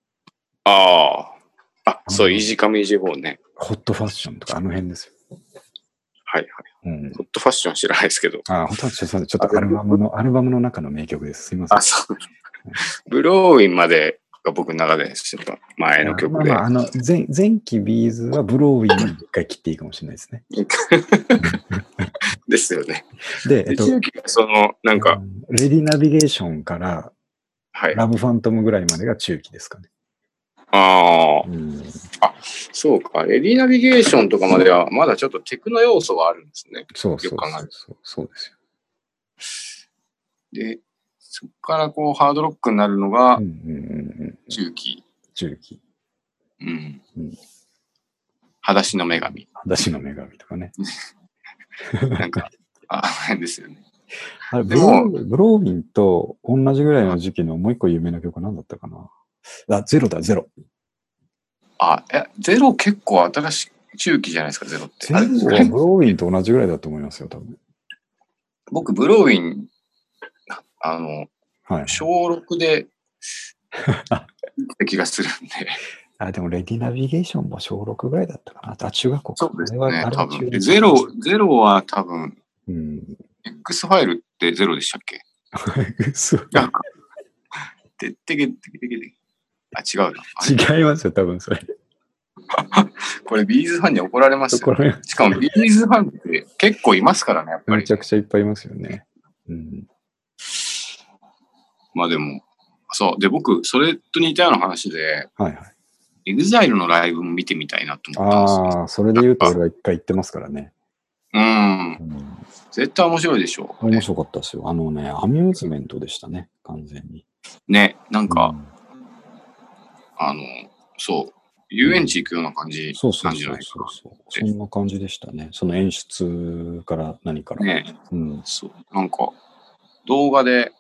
あ。ああ。あ、そう、 Easy Come Easy Go ね。 Hot Fashion とか、あの辺ですよ。はいはい。うん。ホットファッション知らないですけど。あ、ホットファッション、ちょっとアルバムの、アルバムの中の名曲です。すいません。あ、そう。ブローウィンまでが僕の中で前の曲で。まあまあ、あの、前、前期ビーズはブローウィンに一回切っていいかもしれないですね。ですよね。で、えっと、その、なんか、うんレディナビゲーションから、はい。ラブファントムぐらいまでが中期ですかね。ああ、うん。そうか。レディナビゲーションとかまでは、まだちょっとテクノ要素があるんですね。そうそうそうそう。ですで、そこからこう、ハードロックになるのが。中期。中期。うん。うん裸足の女神。裸足の女神とかね。なんか、ああれですよね。あれブローブローミンと同じぐらいの時期のもう一個有名な曲なんだったかな？あ、ゼロだ、ゼロ。あ、いや、ゼロ結構新しい、中期じゃないですか、ゼロって。ゼロはブローミンと同じぐらいだと思いますよ、多分。僕、ブローウィン、あの、はい。小6で、気がするんで。あ、でも、レディナビゲーションも小6ぐらいだったかな。あ、中学校か。そうですね多分。ゼロ、ゼロは多分、うん。X ファイルってゼロでしたっけ？そうなんか、てってけってけてけてけ。あ、違うな。違いますよ、多分それ。これ B'zファンに怒られますよ。これ、しかも B'zファンって結構いますからね、やっぱりめち。ゃくちゃいっぱいいますよね。うん。まあでも、そう。で、僕、それと似たような話で、はいはい。 EXILE のライブも見てみたいなと思ったんですよ。ああ、それで言うと俺は一回行ってますからね。うん。うん。絶対面白いでしょう、面白かったですよ。あのね、アミューズメントでしたね、完全に。ね、なんか、うんあの、そう、遊園地行くような感じそうそなうんそうそじゃない。そう。そんな感じでしたね。その演出から何から。ね、うん。そう、なんか、動画で、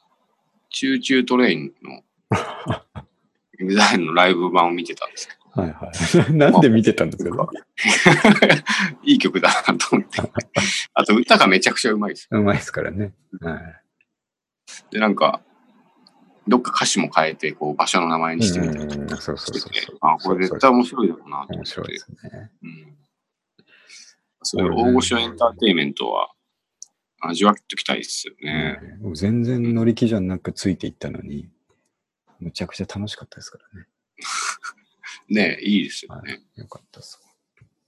Choo Choo TRAIN の、EXILE のライブ版を見てたんですけど、はいはい。なんで見てたんですか？いい曲だなと思って。あと、歌がめちゃくちゃうまいです。うまいですからね。はい。で、なんか、どっか歌詞も変えて、こう、場所の名前にしてみたりとうんかそうそうそう。あ、これ絶対面白いだろうなと思って面白いですね。うんそういう大御所エンターテインメントは味わっておきたいですよね。もう全然乗り気じゃなくついていったのに、むちゃくちゃ楽しかったですからね。ねいいですよね。はい。よかったです。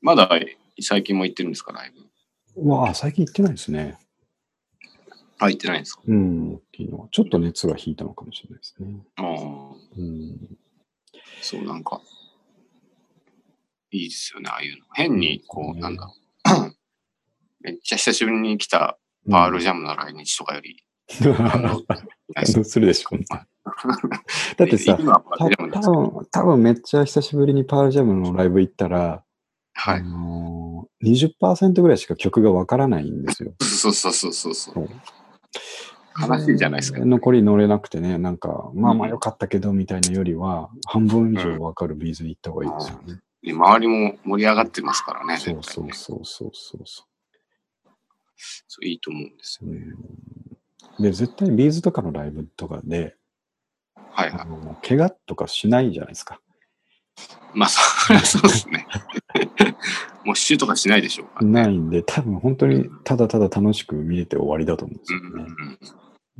まだ最近も行ってるんですか、ライブ？うわあ、最近行ってないですね。あ、行ってないんですか？うん。昨日ちょっと熱が引いたのかもしれないですね。ああ、うん。そう、なんか、いいですよね、ああいうの。変に、こう、ねなんだろう。めっちゃ久しぶりに来たパールジャムの来日とかより、感動感動するでしょうね。だってさ、たールジャムです多分多分めっちゃ久しぶりにパールジャムのライブ行ったら、あはい。のー、20%ぐらいしか曲がわからないんですよ。そうそうそうそうそう。悲しいじゃないですか。残り乗れなくてね、なんか、まあまあ良かったけどみたいなよりは、半分以上わかるビーズに行った方がいいですよね。で周りも盛り上がってますからね、そうそうそうそうそうそそういいと思うんですよ。う、うんで、絶対ビーズとかのライブとかで、はいはい。あの怪我とかしないじゃないですか。まあ、そりゃ そうですね。もうシューとかしないでしょうからね。ないんで、多分本当にただただ楽しく見れて終わりだと思うんですうんよね。うん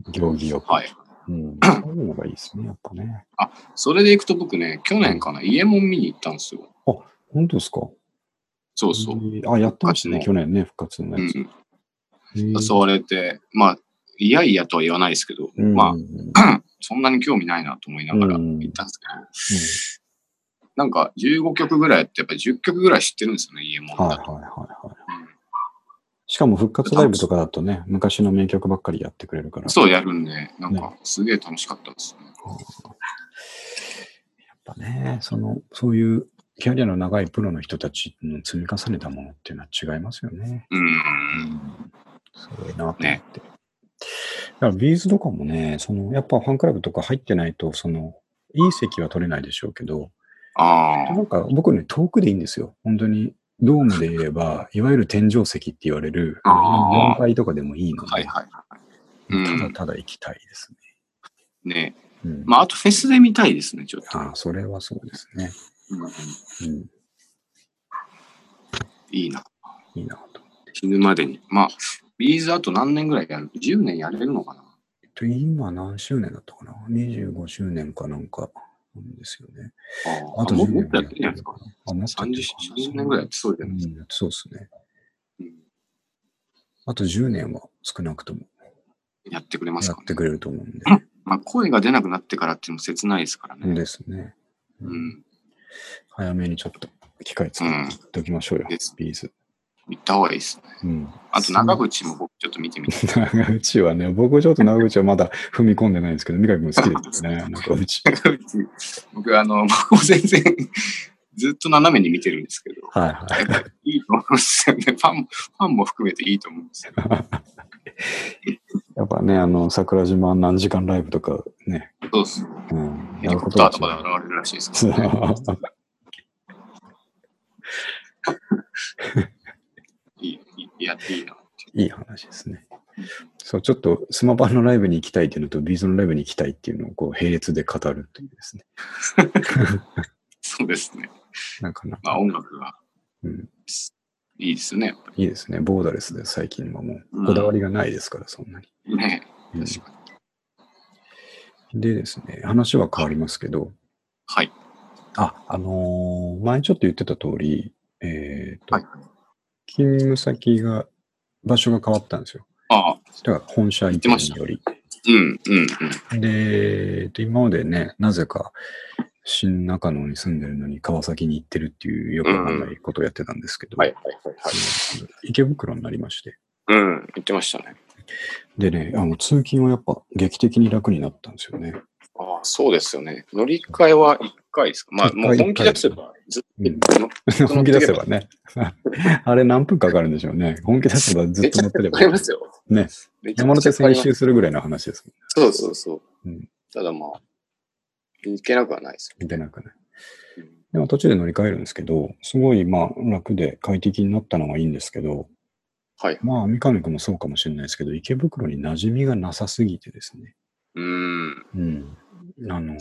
うん。行儀よく。はい。うん。そういうのがいいですね、やっぱね。それでいくと僕ね、去年かな、イエモン見に行ったんですよ。本当ですか？そうそう。えーあ、やってましたね、復去年ね、復活のうやつ。ん、えー誘われて、まあ、いやいやとは言わないですけど、うんまうんあ、そんなに興味ないなと思いながらうん行ったんですけど、なんか15曲ぐらいやって、やっぱり10曲ぐらい知ってるんですよね、イエモンだと。はいはいはいはい。しかも復活ライブとかだとね、昔の名曲ばっかりやってくれるから。そうやるんで、なんかすげえ楽しかったですね。やっぱね、その、そういうキャリアの長いプロの人たちの積み重ねたものっていうのは違いますよね。うん。すごいなと思って。だからビーズとかもね、その、やっぱファンクラブとか入ってないと、その、いい席は取れないでしょうけど、ああなんか僕ね、遠くでいいんですよ。本当に、ドームで言えば、いわゆる天井席って言われる、あー4階とかでもいいので、はいはいはい。うんただただ行きたいですね。ねうん、まあ、あとフェスで見たいですね、ちょっと。ああ、それはそうですね。うんうん、いいな。いいなと。死ぬまでに。まあ、ビーズあと何年ぐらいやる ?10 年やれるのかな？えっと、今何周年だったかな ?25 周年かなんかなんですよね。ああと10年もっとやってるんじゃないですか。あ、もっとやってるかな30年ぐらいやってそうじゃないですか。うん、そうですね。うんあと10年は少なくともやってくれますやかね。ってくれると思うんで。まあ、声が出なくなってからっていうのも切ないですからね。ですね。うん。早めにちょっと機会作っておきましょうよ、ですビーズ。行った方がいいですね。うん。あと、長渕も僕ちょっと見てみて。長渕はね、僕ちょっと長渕はまだ踏み込んでないんですけど、三上君好きですよね、長渕。長渕、僕、あの、僕も全然、ずっと斜めに見てるんですけど、はいはい。いいと思うんですよね。ファン、ファンも含めていいと思うんですよ。やっぱね、あの、桜島何時間ライブとかね、そうです。うん、ヘリコプターとかで現れるらしいですからね。やっていいな。いい話ですね。そう、ちょっとスマパンのライブに行きたいっていうのと、ビーズのライブに行きたいっていうのをこう並列で語るというですね。そうですね。なかなまあ、か、音楽がうん、いいですね。いいですね。ボーダレスで最近はもううんこだわりがないですから、そんなに。りね。うん確かに。でですね、話は変わりますけど、はい。あ、あのー前ちょっと言ってた通り、えっ、と、はい。勤務先が、場所が変わったんですよ。ああ、だから本社移転により。うん、うん、うん。で、で今までね、なぜか新中野に住んでるのに川崎に行ってるっていうよくわかんないことをやってたんですけど、はい、はい、はい、池袋になりまして。うん、言ってましたね。でね、あの通勤はやっぱ劇的に楽になったんですよね。ああ、そうですよね。乗り換えは1回ですか？まあ、もう本気出せば、ずっうんと乗っ本気出せばね。あれ何分かかるんでしょうね。本気出せばずっと乗ってればあ。りますよ。ね。山手線一周するぐらいの話ですもん。そうそうそう。うんただまあ、いけなくはないです出なくね。よ。でも途中で乗り換えるんですけど、すごいまあ楽で快適になったのはいいんですけど、はい。まあ三上君もそうかもしれないですけど、池袋に馴染みがなさすぎてですね。うーん。うん。あの、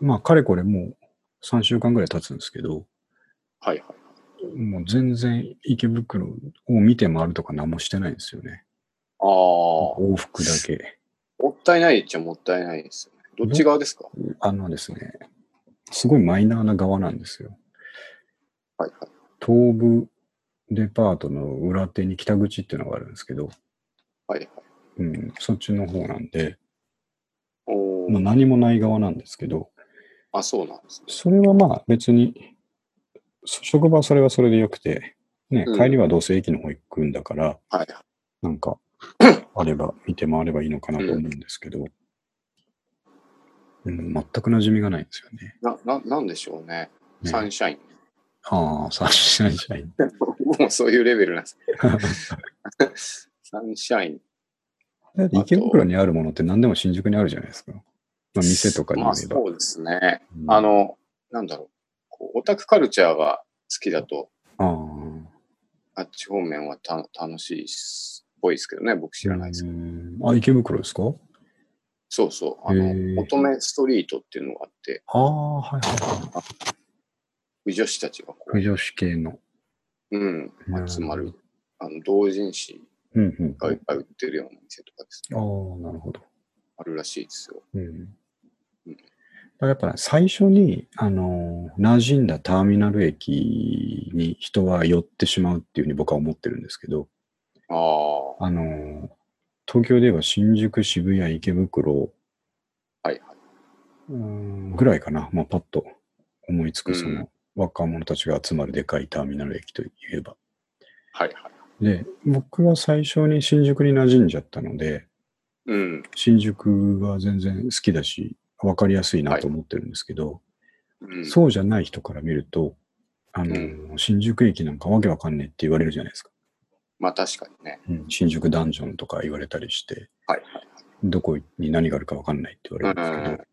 まあかれこれもう3週間ぐらい経つんですけど、はいはい。もう全然池袋を見て回るとか何もしてないんですよね。ああ、も往復だけ。ったいないっちゃもったいないですよね。どっち側ですか？あのですね、すごいマイナーな側なんですよ。はいはい。東武デパートの裏手に北口っていうのがあるんですけど、はいはい。うん、そっちの方なんで、まあ、何もない側なんですけど、あ、そうなんですね。それはまあ別に、そ職場はそれはそれでよくて、ね、うん帰りはどうせ駅の方行くんだから、はい。なんか、あれば、見て回ればいいのかなと思うんですけど、うん、全く馴染みがないんですよね。な、な、なんでしょうね。ねサンシャイン。ああ、サンシャインシャイン。もうそういうレベルなんです。サンシャイン。だって池袋にあるものって何でも新宿にあるじゃないですか。まあ、店とかにま。あそうですね。うんあの、なんだろう。こうオタクカルチャーが好きだと、ああ。あっち方面はた楽しいっぽいですけどね。僕知らないですけど。うんあ、池袋ですか？そうそう。あの、乙女ストリートっていうのがあって、ああ、はいはいは女子たちがこい。女子系の。う、うん、うん集まる、あの、同人誌。がいっぱい売ってるような店とかですね。ああ、なるほど。あるらしいですよ。うん。うんだからやっぱ最初に、あのー馴染んだターミナル駅に人は寄ってしまうっていうふうに僕は思ってるんですけど、ああ、はあのー東京で言えば新宿、渋谷、池袋、いはい。うーんぐらいかな。まあ、パッと思いつくそうんの若者たちが集まるでかいターミナル駅といえば。はいはい。で、僕は最初に新宿に馴染んじゃったので、うん。新宿は全然好きだし、わかりやすいなと思ってるんですけど、うん、そうじゃない人から見ると、あの、う新宿駅なんかわけわかんねえって言われるじゃないですか。まあ確かにね。うん、新宿ダンジョンとか言われたりして、はいはい。どこに何があるかわかんないって言われるんですけど、うん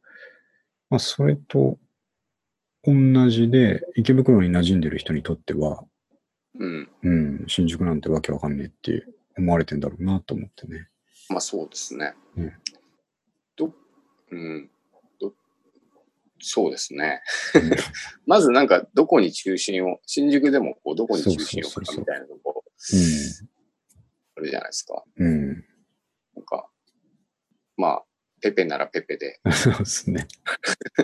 まあ、それと同じで、池袋に馴染んでる人にとっては、うん。うん、新宿なんてわけわかんねえって思われてんだろうなと思ってね。まあそうですね。うんど、うん。ど、そうですね。うん まずなんかどこに中心を、新宿でもこうどこに中心を置くかみたいなとこあるじゃないですか。うん。うん。なんか、まあ、ペペならペペで、そうですね。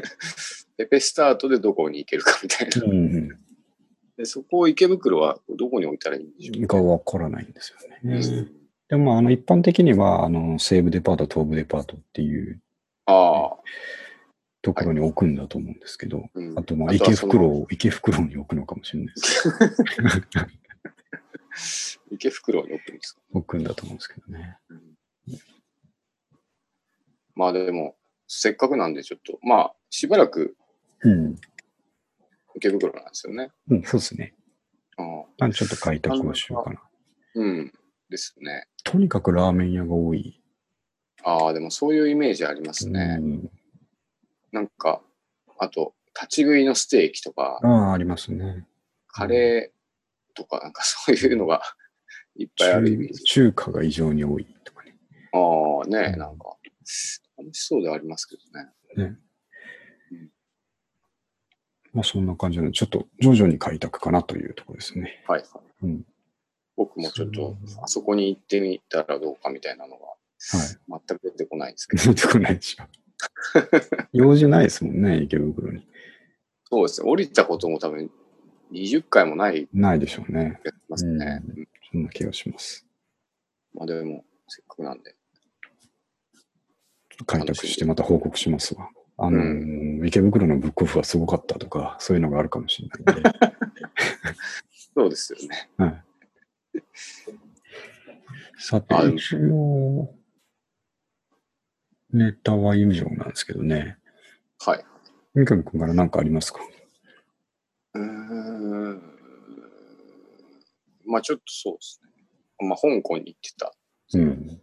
ペペスタートでどこに行けるかみたいな。うん。でそこを池袋はどこに置いたらいいんでしょうがわからないんですよね。うんでも、あの、一般的には、あの、西武デパート、東武デパートっていうああ。ところに置くんだと思うんですけど、うんあと、まあ、池袋を、池袋に置くのかもしれないです。池袋に置くんですか、置くんだと思うんですけどね。まあでも、せっかくなんでちょっと、まあ、しばらくうん。池袋なんですよね。うん、そうですね。ああ、ちょっと開拓をしようかな。うん。ですね。とにかくラーメン屋が多い。ああ、でもそういうイメージありますね。うんなんか、あと、立ち食いのステーキとか、ああ、ありますね。カレーとか、なんか そういうのが いっぱいあるイメー中ジ。中華が異常に多いとかね。ああ、ねうんなんか、楽しそうではありますけどね。ねまあそんな感じなので、ちょっと徐々に開拓かなというところですね。はいはい。うん僕もちょっとあそこに行ってみたらどうかみたいなのが、はい。全く出てこないんですけど。出てこないでしょ。用事ないですもんね、池袋に。そうですね。降りたことも多分20回もないないでしょうね。ますね。うんそんな気がします。まあでも、せっかくなんで。開拓してまた報告しますわ。あのー、池袋のブックオフはすごかったとか、そういうのがあるかもしれないんで。そうですよね。はい。さてあ、一応、ネタは以上なんですけどね。はい。三上君から何かありますか？うーん。まあちょっとそうですね。まあ香港に行ってた。うん。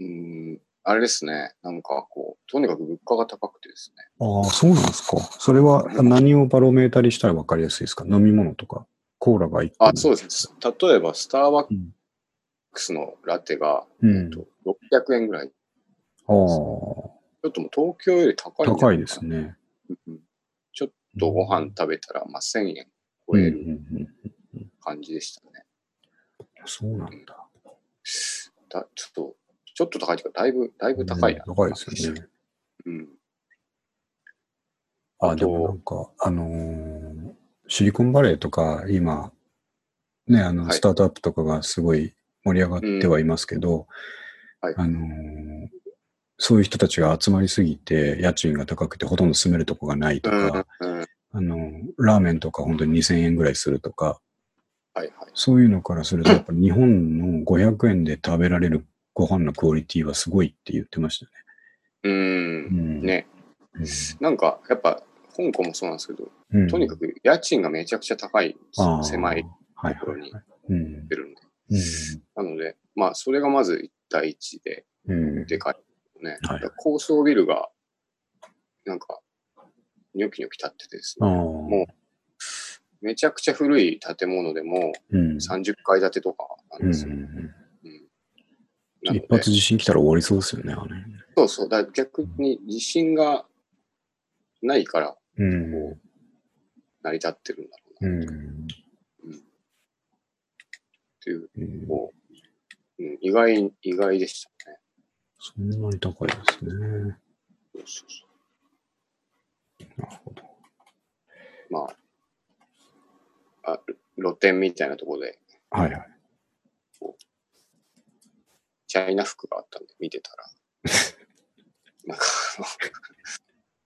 うーん。あれですね。なんかこう、とにかく物価が高くてですね。ああ、そうなんですか。それは何をバロメーターにしたら分かりやすいですか？飲み物とか。コーラが1個。あ、そうです。例えば、スターバッスのラテが、うんえっと600円ぐらい。ちああ、ょっともう東京より高い高ないですね。うんちょっとご飯食べたら、まあ、1000円超える。感じでしたね。そうなんだ。だちょっと、ちょっと高いというか、だいぶ、だいぶ高いな。うん高いですよね。うん。あ、でもなんか、あのーシリコンバレーとか、今、ね、あの、はいスタートアップとかがすごい盛り上がってはいますけど、はいあのーそういう人たちが集まりすぎて、家賃が高くてほとんど住めるとこがないとか、あのーラーメンとか本当に2000円ぐらいするとか、はいはい。そういうのからすると、やっぱ日本の500円で食べられるご飯のクオリティはすごいって言ってましたね。う。うんん。ね。うん。なんか、やっぱ、香港もそうなんですけど、うんとにかく家賃がめちゃくちゃ高いんですよあー狭いはいところに。出るんで。うん。なので、まあ、それがまず1対1で、うん。でかいね。はい高層ビルが、なんか、ニョキニョキ立っててです。ね、もめちゃくちゃ古い建物でもうん。30階建てとかなんうんですよ。うんうんうん、一発地震来たら終わりそうですよね、あれ。そうそう。だ逆に地震がないからうん。成り立ってるんだろううな、っん。ていう、うん意外、意外でしたね。そんなに高いですね。そうそうそなるほど。うまあ、あ露店みたいなところで、はいはい。チャイナ服があったんで見てたら、なんか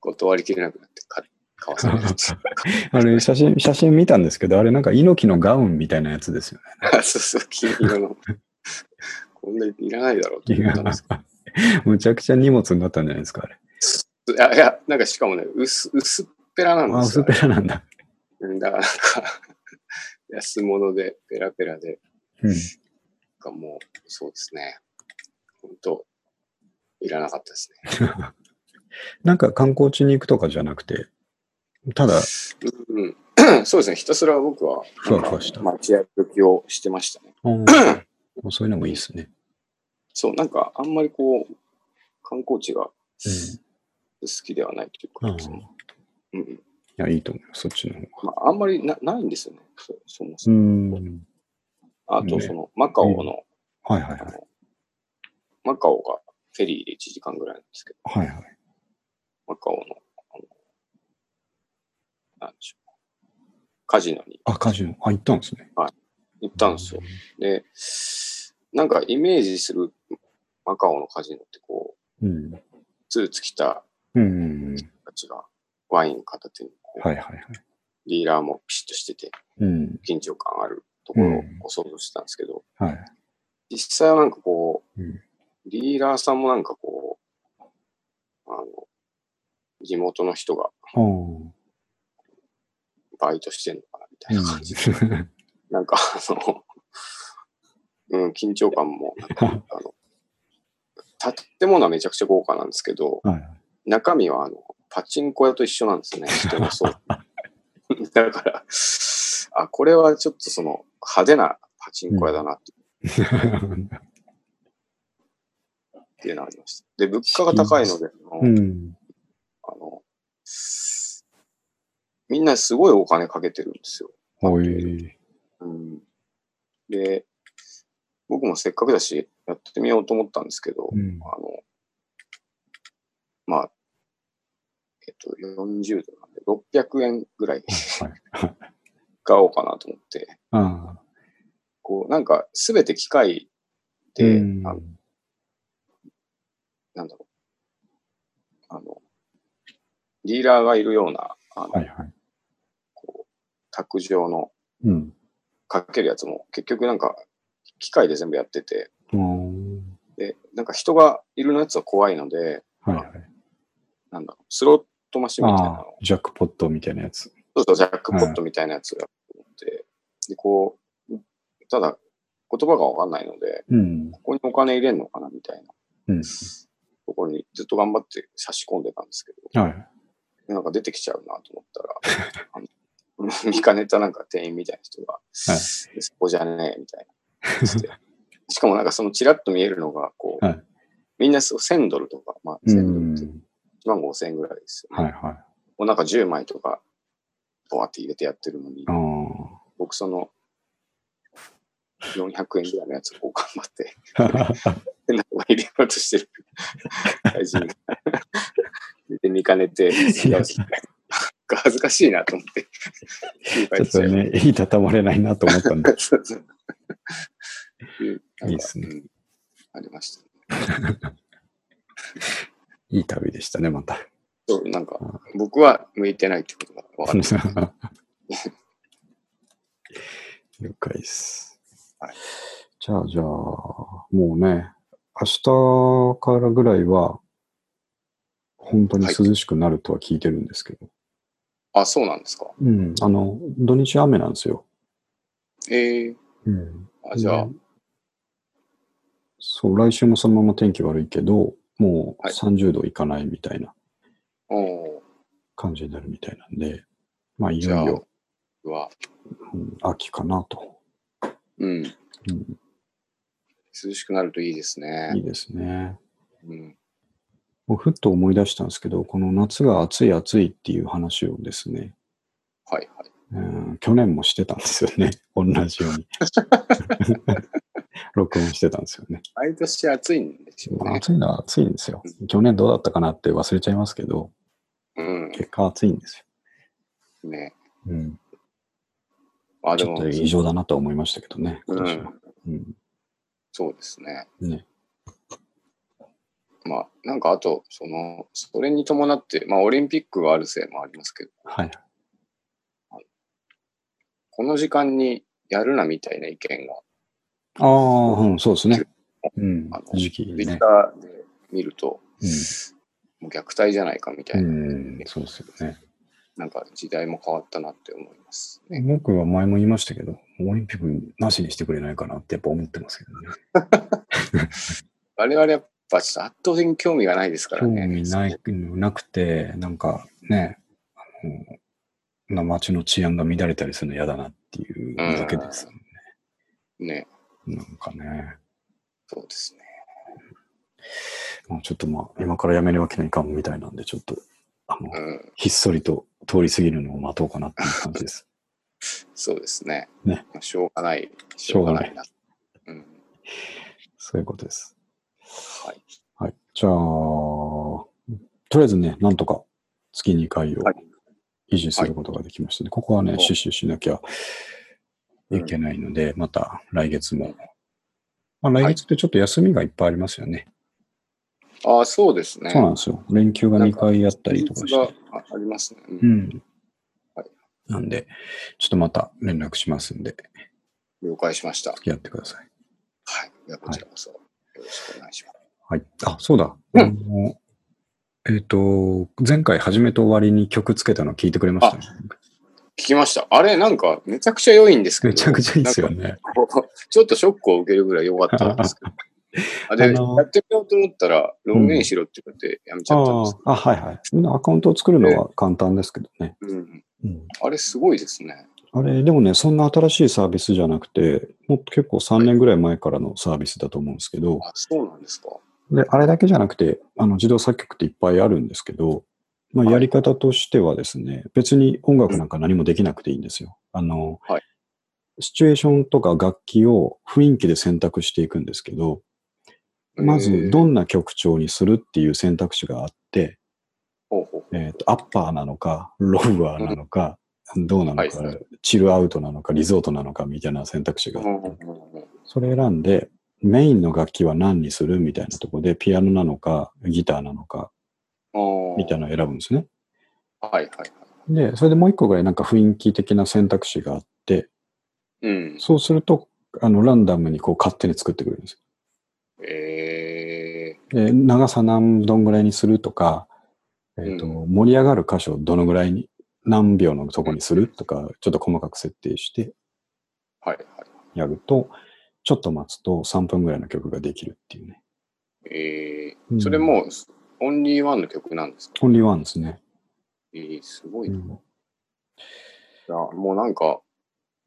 断りきれなくなって買買わされるっていうあれ、写真、写真見たんですけど、あれなんか猪木のガウンみたいなやつですよね。あ そうそう、金色の。こんなにいらないだろうと思ったんですけむちゃくちゃ荷物になったんじゃないですか、あれ。ど。いや、いやなんかしかもね、薄薄っぺらなんあ、ですよ。薄っぺらなんだ。うんだからなんか、安物でペラペラで、うん。がもう、そうですね。本当いらなかったですね。なんか観光地に行くとかじゃなくて、ただ、うん、そうですね。ひたすら僕は、ふわふわした街歩きをしてましたね。うん そういうのもいいですね。そう、なんか、あんまりこう、観光地がうん。好きではないというか、うんうんうんいや、いいと思います、そっちの方が。まあ、あんまりなないんですよね。そそもそうも。ん。あと、ねその、マカオの、はいはいはい。マカオがフェリーで1時間ぐらいなんですけど、はいはい。マカオのなんでしょう。カジノにあ、カジノ。あ、行ったんですね。行ったんですよ。で、なんかイメージするマカオのカジノってこう、うん。スーツ着たうん。人たちがワイン片手にはいはいはい。ディーラーもピシッとしてて、うん。緊張感あるところを想像してたんですけど、はい。実際はなんかこう、うんディーラーさんもなんかこう、あの、地元の人がバイトしてんのかなみたいな感じで、うんなんかあの、うん、緊張感も、あの、建物はめちゃくちゃ豪華なんですけど、はい。中身はあの、パチンコ屋と一緒なんですね、人もそう。だから、あ、これはちょっとその派手なパチンコ屋だなって っていうのがありました。で、物価が高いので、うん。あのみんなすごいお金かけてるんですよ。おい。うん、で、僕もせっかくだし、やってみようと思ったんですけど、うん。あの、まあ、えっと、40度なんで、600円ぐらいはい。買おうかなと思って、ああ。こう、なんか、すべて機械で、うんなんだろう、あの、ディーラーがいるような、あの、はいはい。卓上のうん。かけるやつも、結局なんか、機械で全部やってて、で、なんか人がいるのやつは怖いので、はいはい。なんだろう、スロットマシンみたいなのああ、ジャックポットみたいなやつ。そうそう、ジャックポットみたいなやつをやって、で、こう、ただ、言葉がわかんないので、うん。ここにお金入れんのかなみたいなうん。ところにずっと頑張って差し込んでたんですけど、はい。でなんか出てきちゃうなと思ったら、見かねたなんか店員みたいな人が、はいそこじゃねえ、みたいな。しかもなんかそのチラッと見えるのが、こう、はいみんなそう1000ドルとか、まあう1000ドルんって。1万5000円ぐらいですよ、ね。はいはい。もうなんか10枚とか、ボワって入れてやってるのに。僕その、400円ぐらいのやつをこう頑張って、変 なのが入れようとしてる外人が。で、見かねて、いや恥ずかしいなと思って。ちょっとね、いたたまれないなと思ったんで。そうそういいいっすねうんありました。いい旅でしたね、また。そう、なんか、僕は向いてないってことが分かった。了解です。はいじゃあ、じゃあ、もうね、明日からぐらいは、本当に涼しくなるとは聞いてるんですけど。あ、そうなんですか。うん。あの、土日雨なんですよ。ええうん。あ、じゃあね、そう、来週もそのまま天気悪いけど、もうはい30度いかないみたいな感じになるみたいなんで、まあ、いじゃあよいよ、うわ、うん秋かなと。うん。うん、涼しくなるといいですいね。いですね。うん。もうふっと思い出したんですけど、この夏が暑い暑いっていう話をですね、はいはい。うん去年もしてたんですよね。同じように。録音してたんですよね。毎年暑いんでしょうね。暑いのは暑いんですよ。去年どうだったかなって忘れちゃいますけど、うん。結果暑いんですね。よ。うん、あ、でもちょっと、異常だなとは思いましたけどね、う今年は。ん。うんそうですね。ねまあ、なんかあと、その、それに伴って、まあ、オリンピックがあるせいもありますけど、はい。この時間にやるなみたいな意見が、ああ、うん、そうですね。うんあの、時期ねツイッタ。ーで見ると、もう虐待じゃないかみたいな、うん、うん、そうですよね。なんか時代も変わったなって思いますね。僕は前も言いましたけど、オリンピックなしにしてくれないかなってやっぱ思ってますけどね。我々やっぱちょっと圧倒的に興味がないですから興ね。味ないなくて、なんかね、あの、な街の治安が乱れたりするの嫌だなっていうだけですよね。ね。なんかね、そうですね。まあ、ちょっとまあ、今からやめるわけにはいかんみたいなんで、ちょっと、あの、うん。ひっそりと通り過ぎるのを待とうかなっていう感じです。そうですね。ねまあしょうがない。しょうがないな。うん。そういうことです。はい。はい。じゃあ、とりあえずね、なんとか月2回をはい維持することができましたね。ここはね、お死守しなきゃいけないので、また来月もまあ、来月ってちょっと休みがいっぱいありますよね。ああ、そうですね。そうなんですよ。連休が2回あったりとかして。があありますね。ううんん。はいなんで、ちょっとまた連絡しますんで、了解しました。付き合ってください。はい。ではこちらこそよろしくお願いします。はい。あ、そうだ。うんあのえっ、と、前回始めと終わりに曲つけたの聞いてくれました、ね、聞きました。あれ、なんか、めちゃくちゃ良いんですけど。めちゃくちゃいいですよね。ちょっとショックを受けるぐらい良かったんですけど。あで、あのやってみようと思ったら、ログインしろって言ってやめちゃったんですああ、はいはい。アカウントを作るのは簡単ですけどね。うん。うん、あれ、すごいですね。あれ、でもね、そんな新しいサービスじゃなくて、もっと結構3年ぐらい前からのサービスだと思うんですけど、あ、そうなんですか。で、あれだけじゃなくて、あの、自動作曲っていっぱいあるんですけど、まあ、はい。やり方としてはですね、別に音楽なんか何もできなくていいんですよ。あの、はい。シチュエーションとか楽器を雰囲気で選択していくんですけど、まずどんんな曲調にするっていう選択肢があって、えっ、と、アッパーなのか、ロウアーなのか、どうなのか、はいチルアウトなのか、リゾートなのかみたいな選択肢があって、それ選んで、メインの楽器は何にするみたいなところで、ピアノなのか、ギターなのか、みたいなのを選ぶんですね。はいはいはい。で、それでもう一個ぐらいなんか雰囲気的な選択肢があって、うん。そうすると、あの、ランダムにこう勝手に作ってくれるんですえよ。で、長さ何どんぐらいにするとか、えっ、と、う盛り上がる箇所をどのぐらいに、何秒のとこにするとか、ちょっと細かく設定してー、はいはい。やると、ちょっと待つと3分ぐらいの曲ができるっていうね。えー、うんそれもう、オンリーワンの曲なんですか？オンリーワンですね。えー、すごいな。いうんやもうなんか、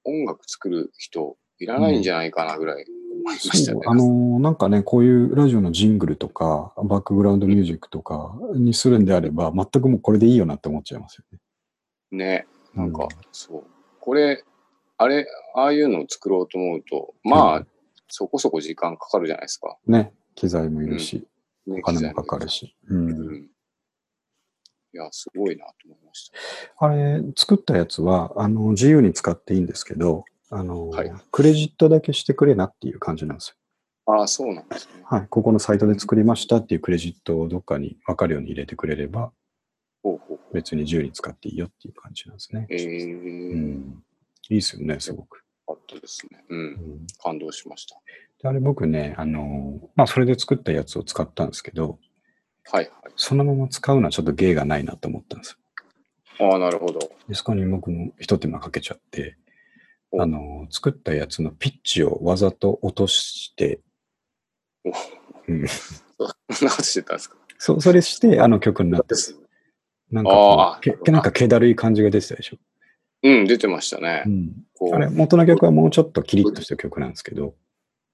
音楽作る人いらないんじゃないかなぐらい思いましたね。そう、あのーなんかね、こういうラジオのジングルとか、バックグラウンドミュージックとかにするんであれば、全くもうこれでいいよなって思っちゃいますよね。ね、なんかうん、そう。これ、あれ、ああいうのを作ろうと思うと、まあ、うそこそこ時間かかるじゃないですか。ね、機材もいるし、ねお金もかかる。し。うんうん。いや、すごいなと思いました。あれ、作ったやつは、あの、自由に使っていいんですけど、あの、はいクレジットだけしてくれなっていう感じなんですよ。ああ、そうなんですね。はい。ここのサイトで作りましたっていうクレジットをどっかに分かるように入れてくれれば。別に自由に使っていいよっていう感じなんですね。えうー、ん。いいですよね、すごく。あったですね。う。うんん感動しました。であれ僕ね、あの、まあ、それで作ったやつを使ったんですけど、はいはい。そのまま使うのはちょっと芸がないなと思ったんですよ。ああ、なるほど。でそこに僕も一手間かけちゃって、おあの、作ったやつのピッチをわざと落として、おうん、そんなことしてたんですか？そそれしてあの曲になってなんかけ、なんか気だるい感じが出てたでしょ？うん、出てましたねう。ん、こあれ、う元の曲はもうちょっとキリッとした曲なんですけど、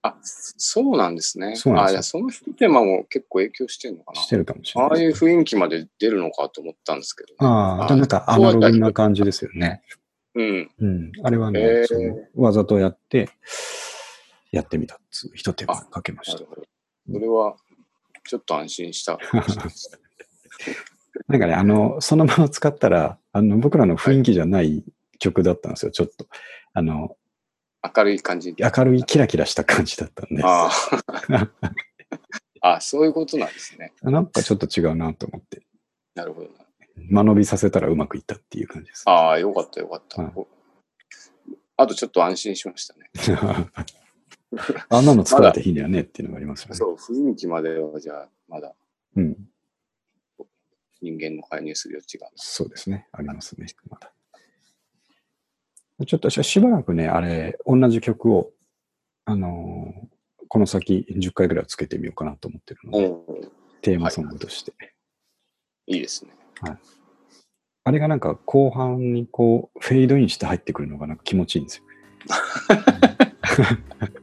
あ、そうなんですね。そうなんですよあその一手間も結構影響してるのかな。してるかもしれない。ああいう雰囲気まで出るのかと思ったんですけど。ああ、あなんかアナログな感じですよね。うん。うん。あれはね、へーわざとやって、やってみたっつう、一手間かけました。それは、ちょっと安心した なんかね、あの、そのまま使ったら、あの、僕らの雰囲気じゃない曲だったんですよ、ちょっと。あの、明るい感じ？明るいキラキラした感じだったんで、ああ。あ、そういうことなんですね。なんかちょっと違うなと思って、なるほどな。間延びさせたらうまくいったっていう感じです。ああ、よかったよかった。はいあとちょっと安心しましたね。あんなの使われていいんだよねっていうのがありますよね。そう、雰囲気まではじゃあ、まだうん。人間の介入する余地が。そうですね。ありますね。まだ。ちょっとししばらくね、あれ、同じ曲を、あのーこの先10回ぐらいはつけてみようかなと思ってるので、うん。テーマソングとして。いいですね。あれがなんか後半にこう、フェードインして入ってくるのがなんか気持ちいいんですよ。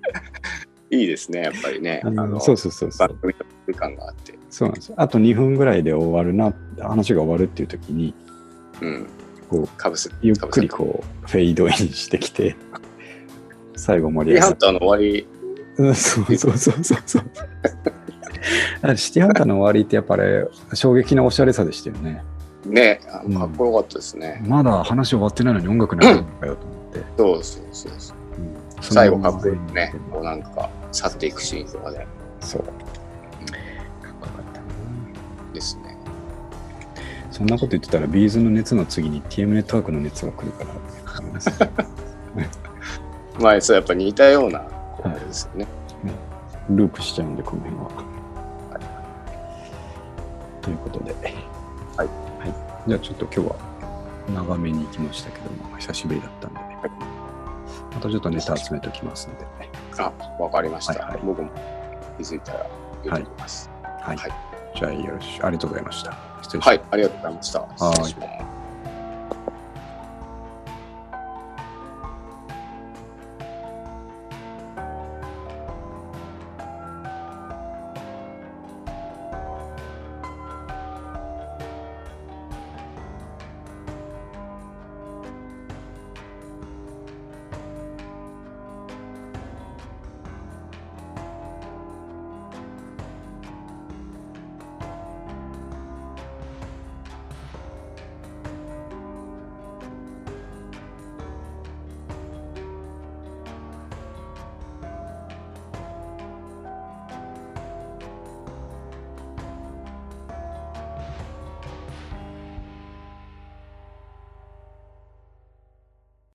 いいですね、やっぱりね。あののそうそうそうそう。番組の空間があって。そうなんですよ。あと2分ぐらいで終わるな、話が終わるっていう時に、うん。こう、かぶせゆっくりこう、フェードインしてきて、最後盛シティハン。ターの終わり、うん、そうそうそうそうそう。あシティハンターの終わりってやっぱり衝撃なおしゃれさでしたよね。ね、かっこよかったですね。まだ話終わってないのに音楽流れるのかよと思って。そうそうそうそう。うん最後かっこいいね。こうなんか、去っていくシーンとかで。そう。かっこよかったな。ですね。そんなこと言ってたら、ビーズの熱の次に TM ネットワークの熱が来るから思い まあ、そうやっぱ似たようなことですよね。ループしちゃうんで、この辺は。ということで。はい。はい。じゃあちょっと今日は長めに行きましたけども、久しぶりだったんで、またちょっとネタ集めておきますので。あ、わかりました。はいはい僕も気づいたら言ってきます。はい。はいじゃあよろしく、ありがとうございました。失礼します。はい、ありがとうございました。はい失礼します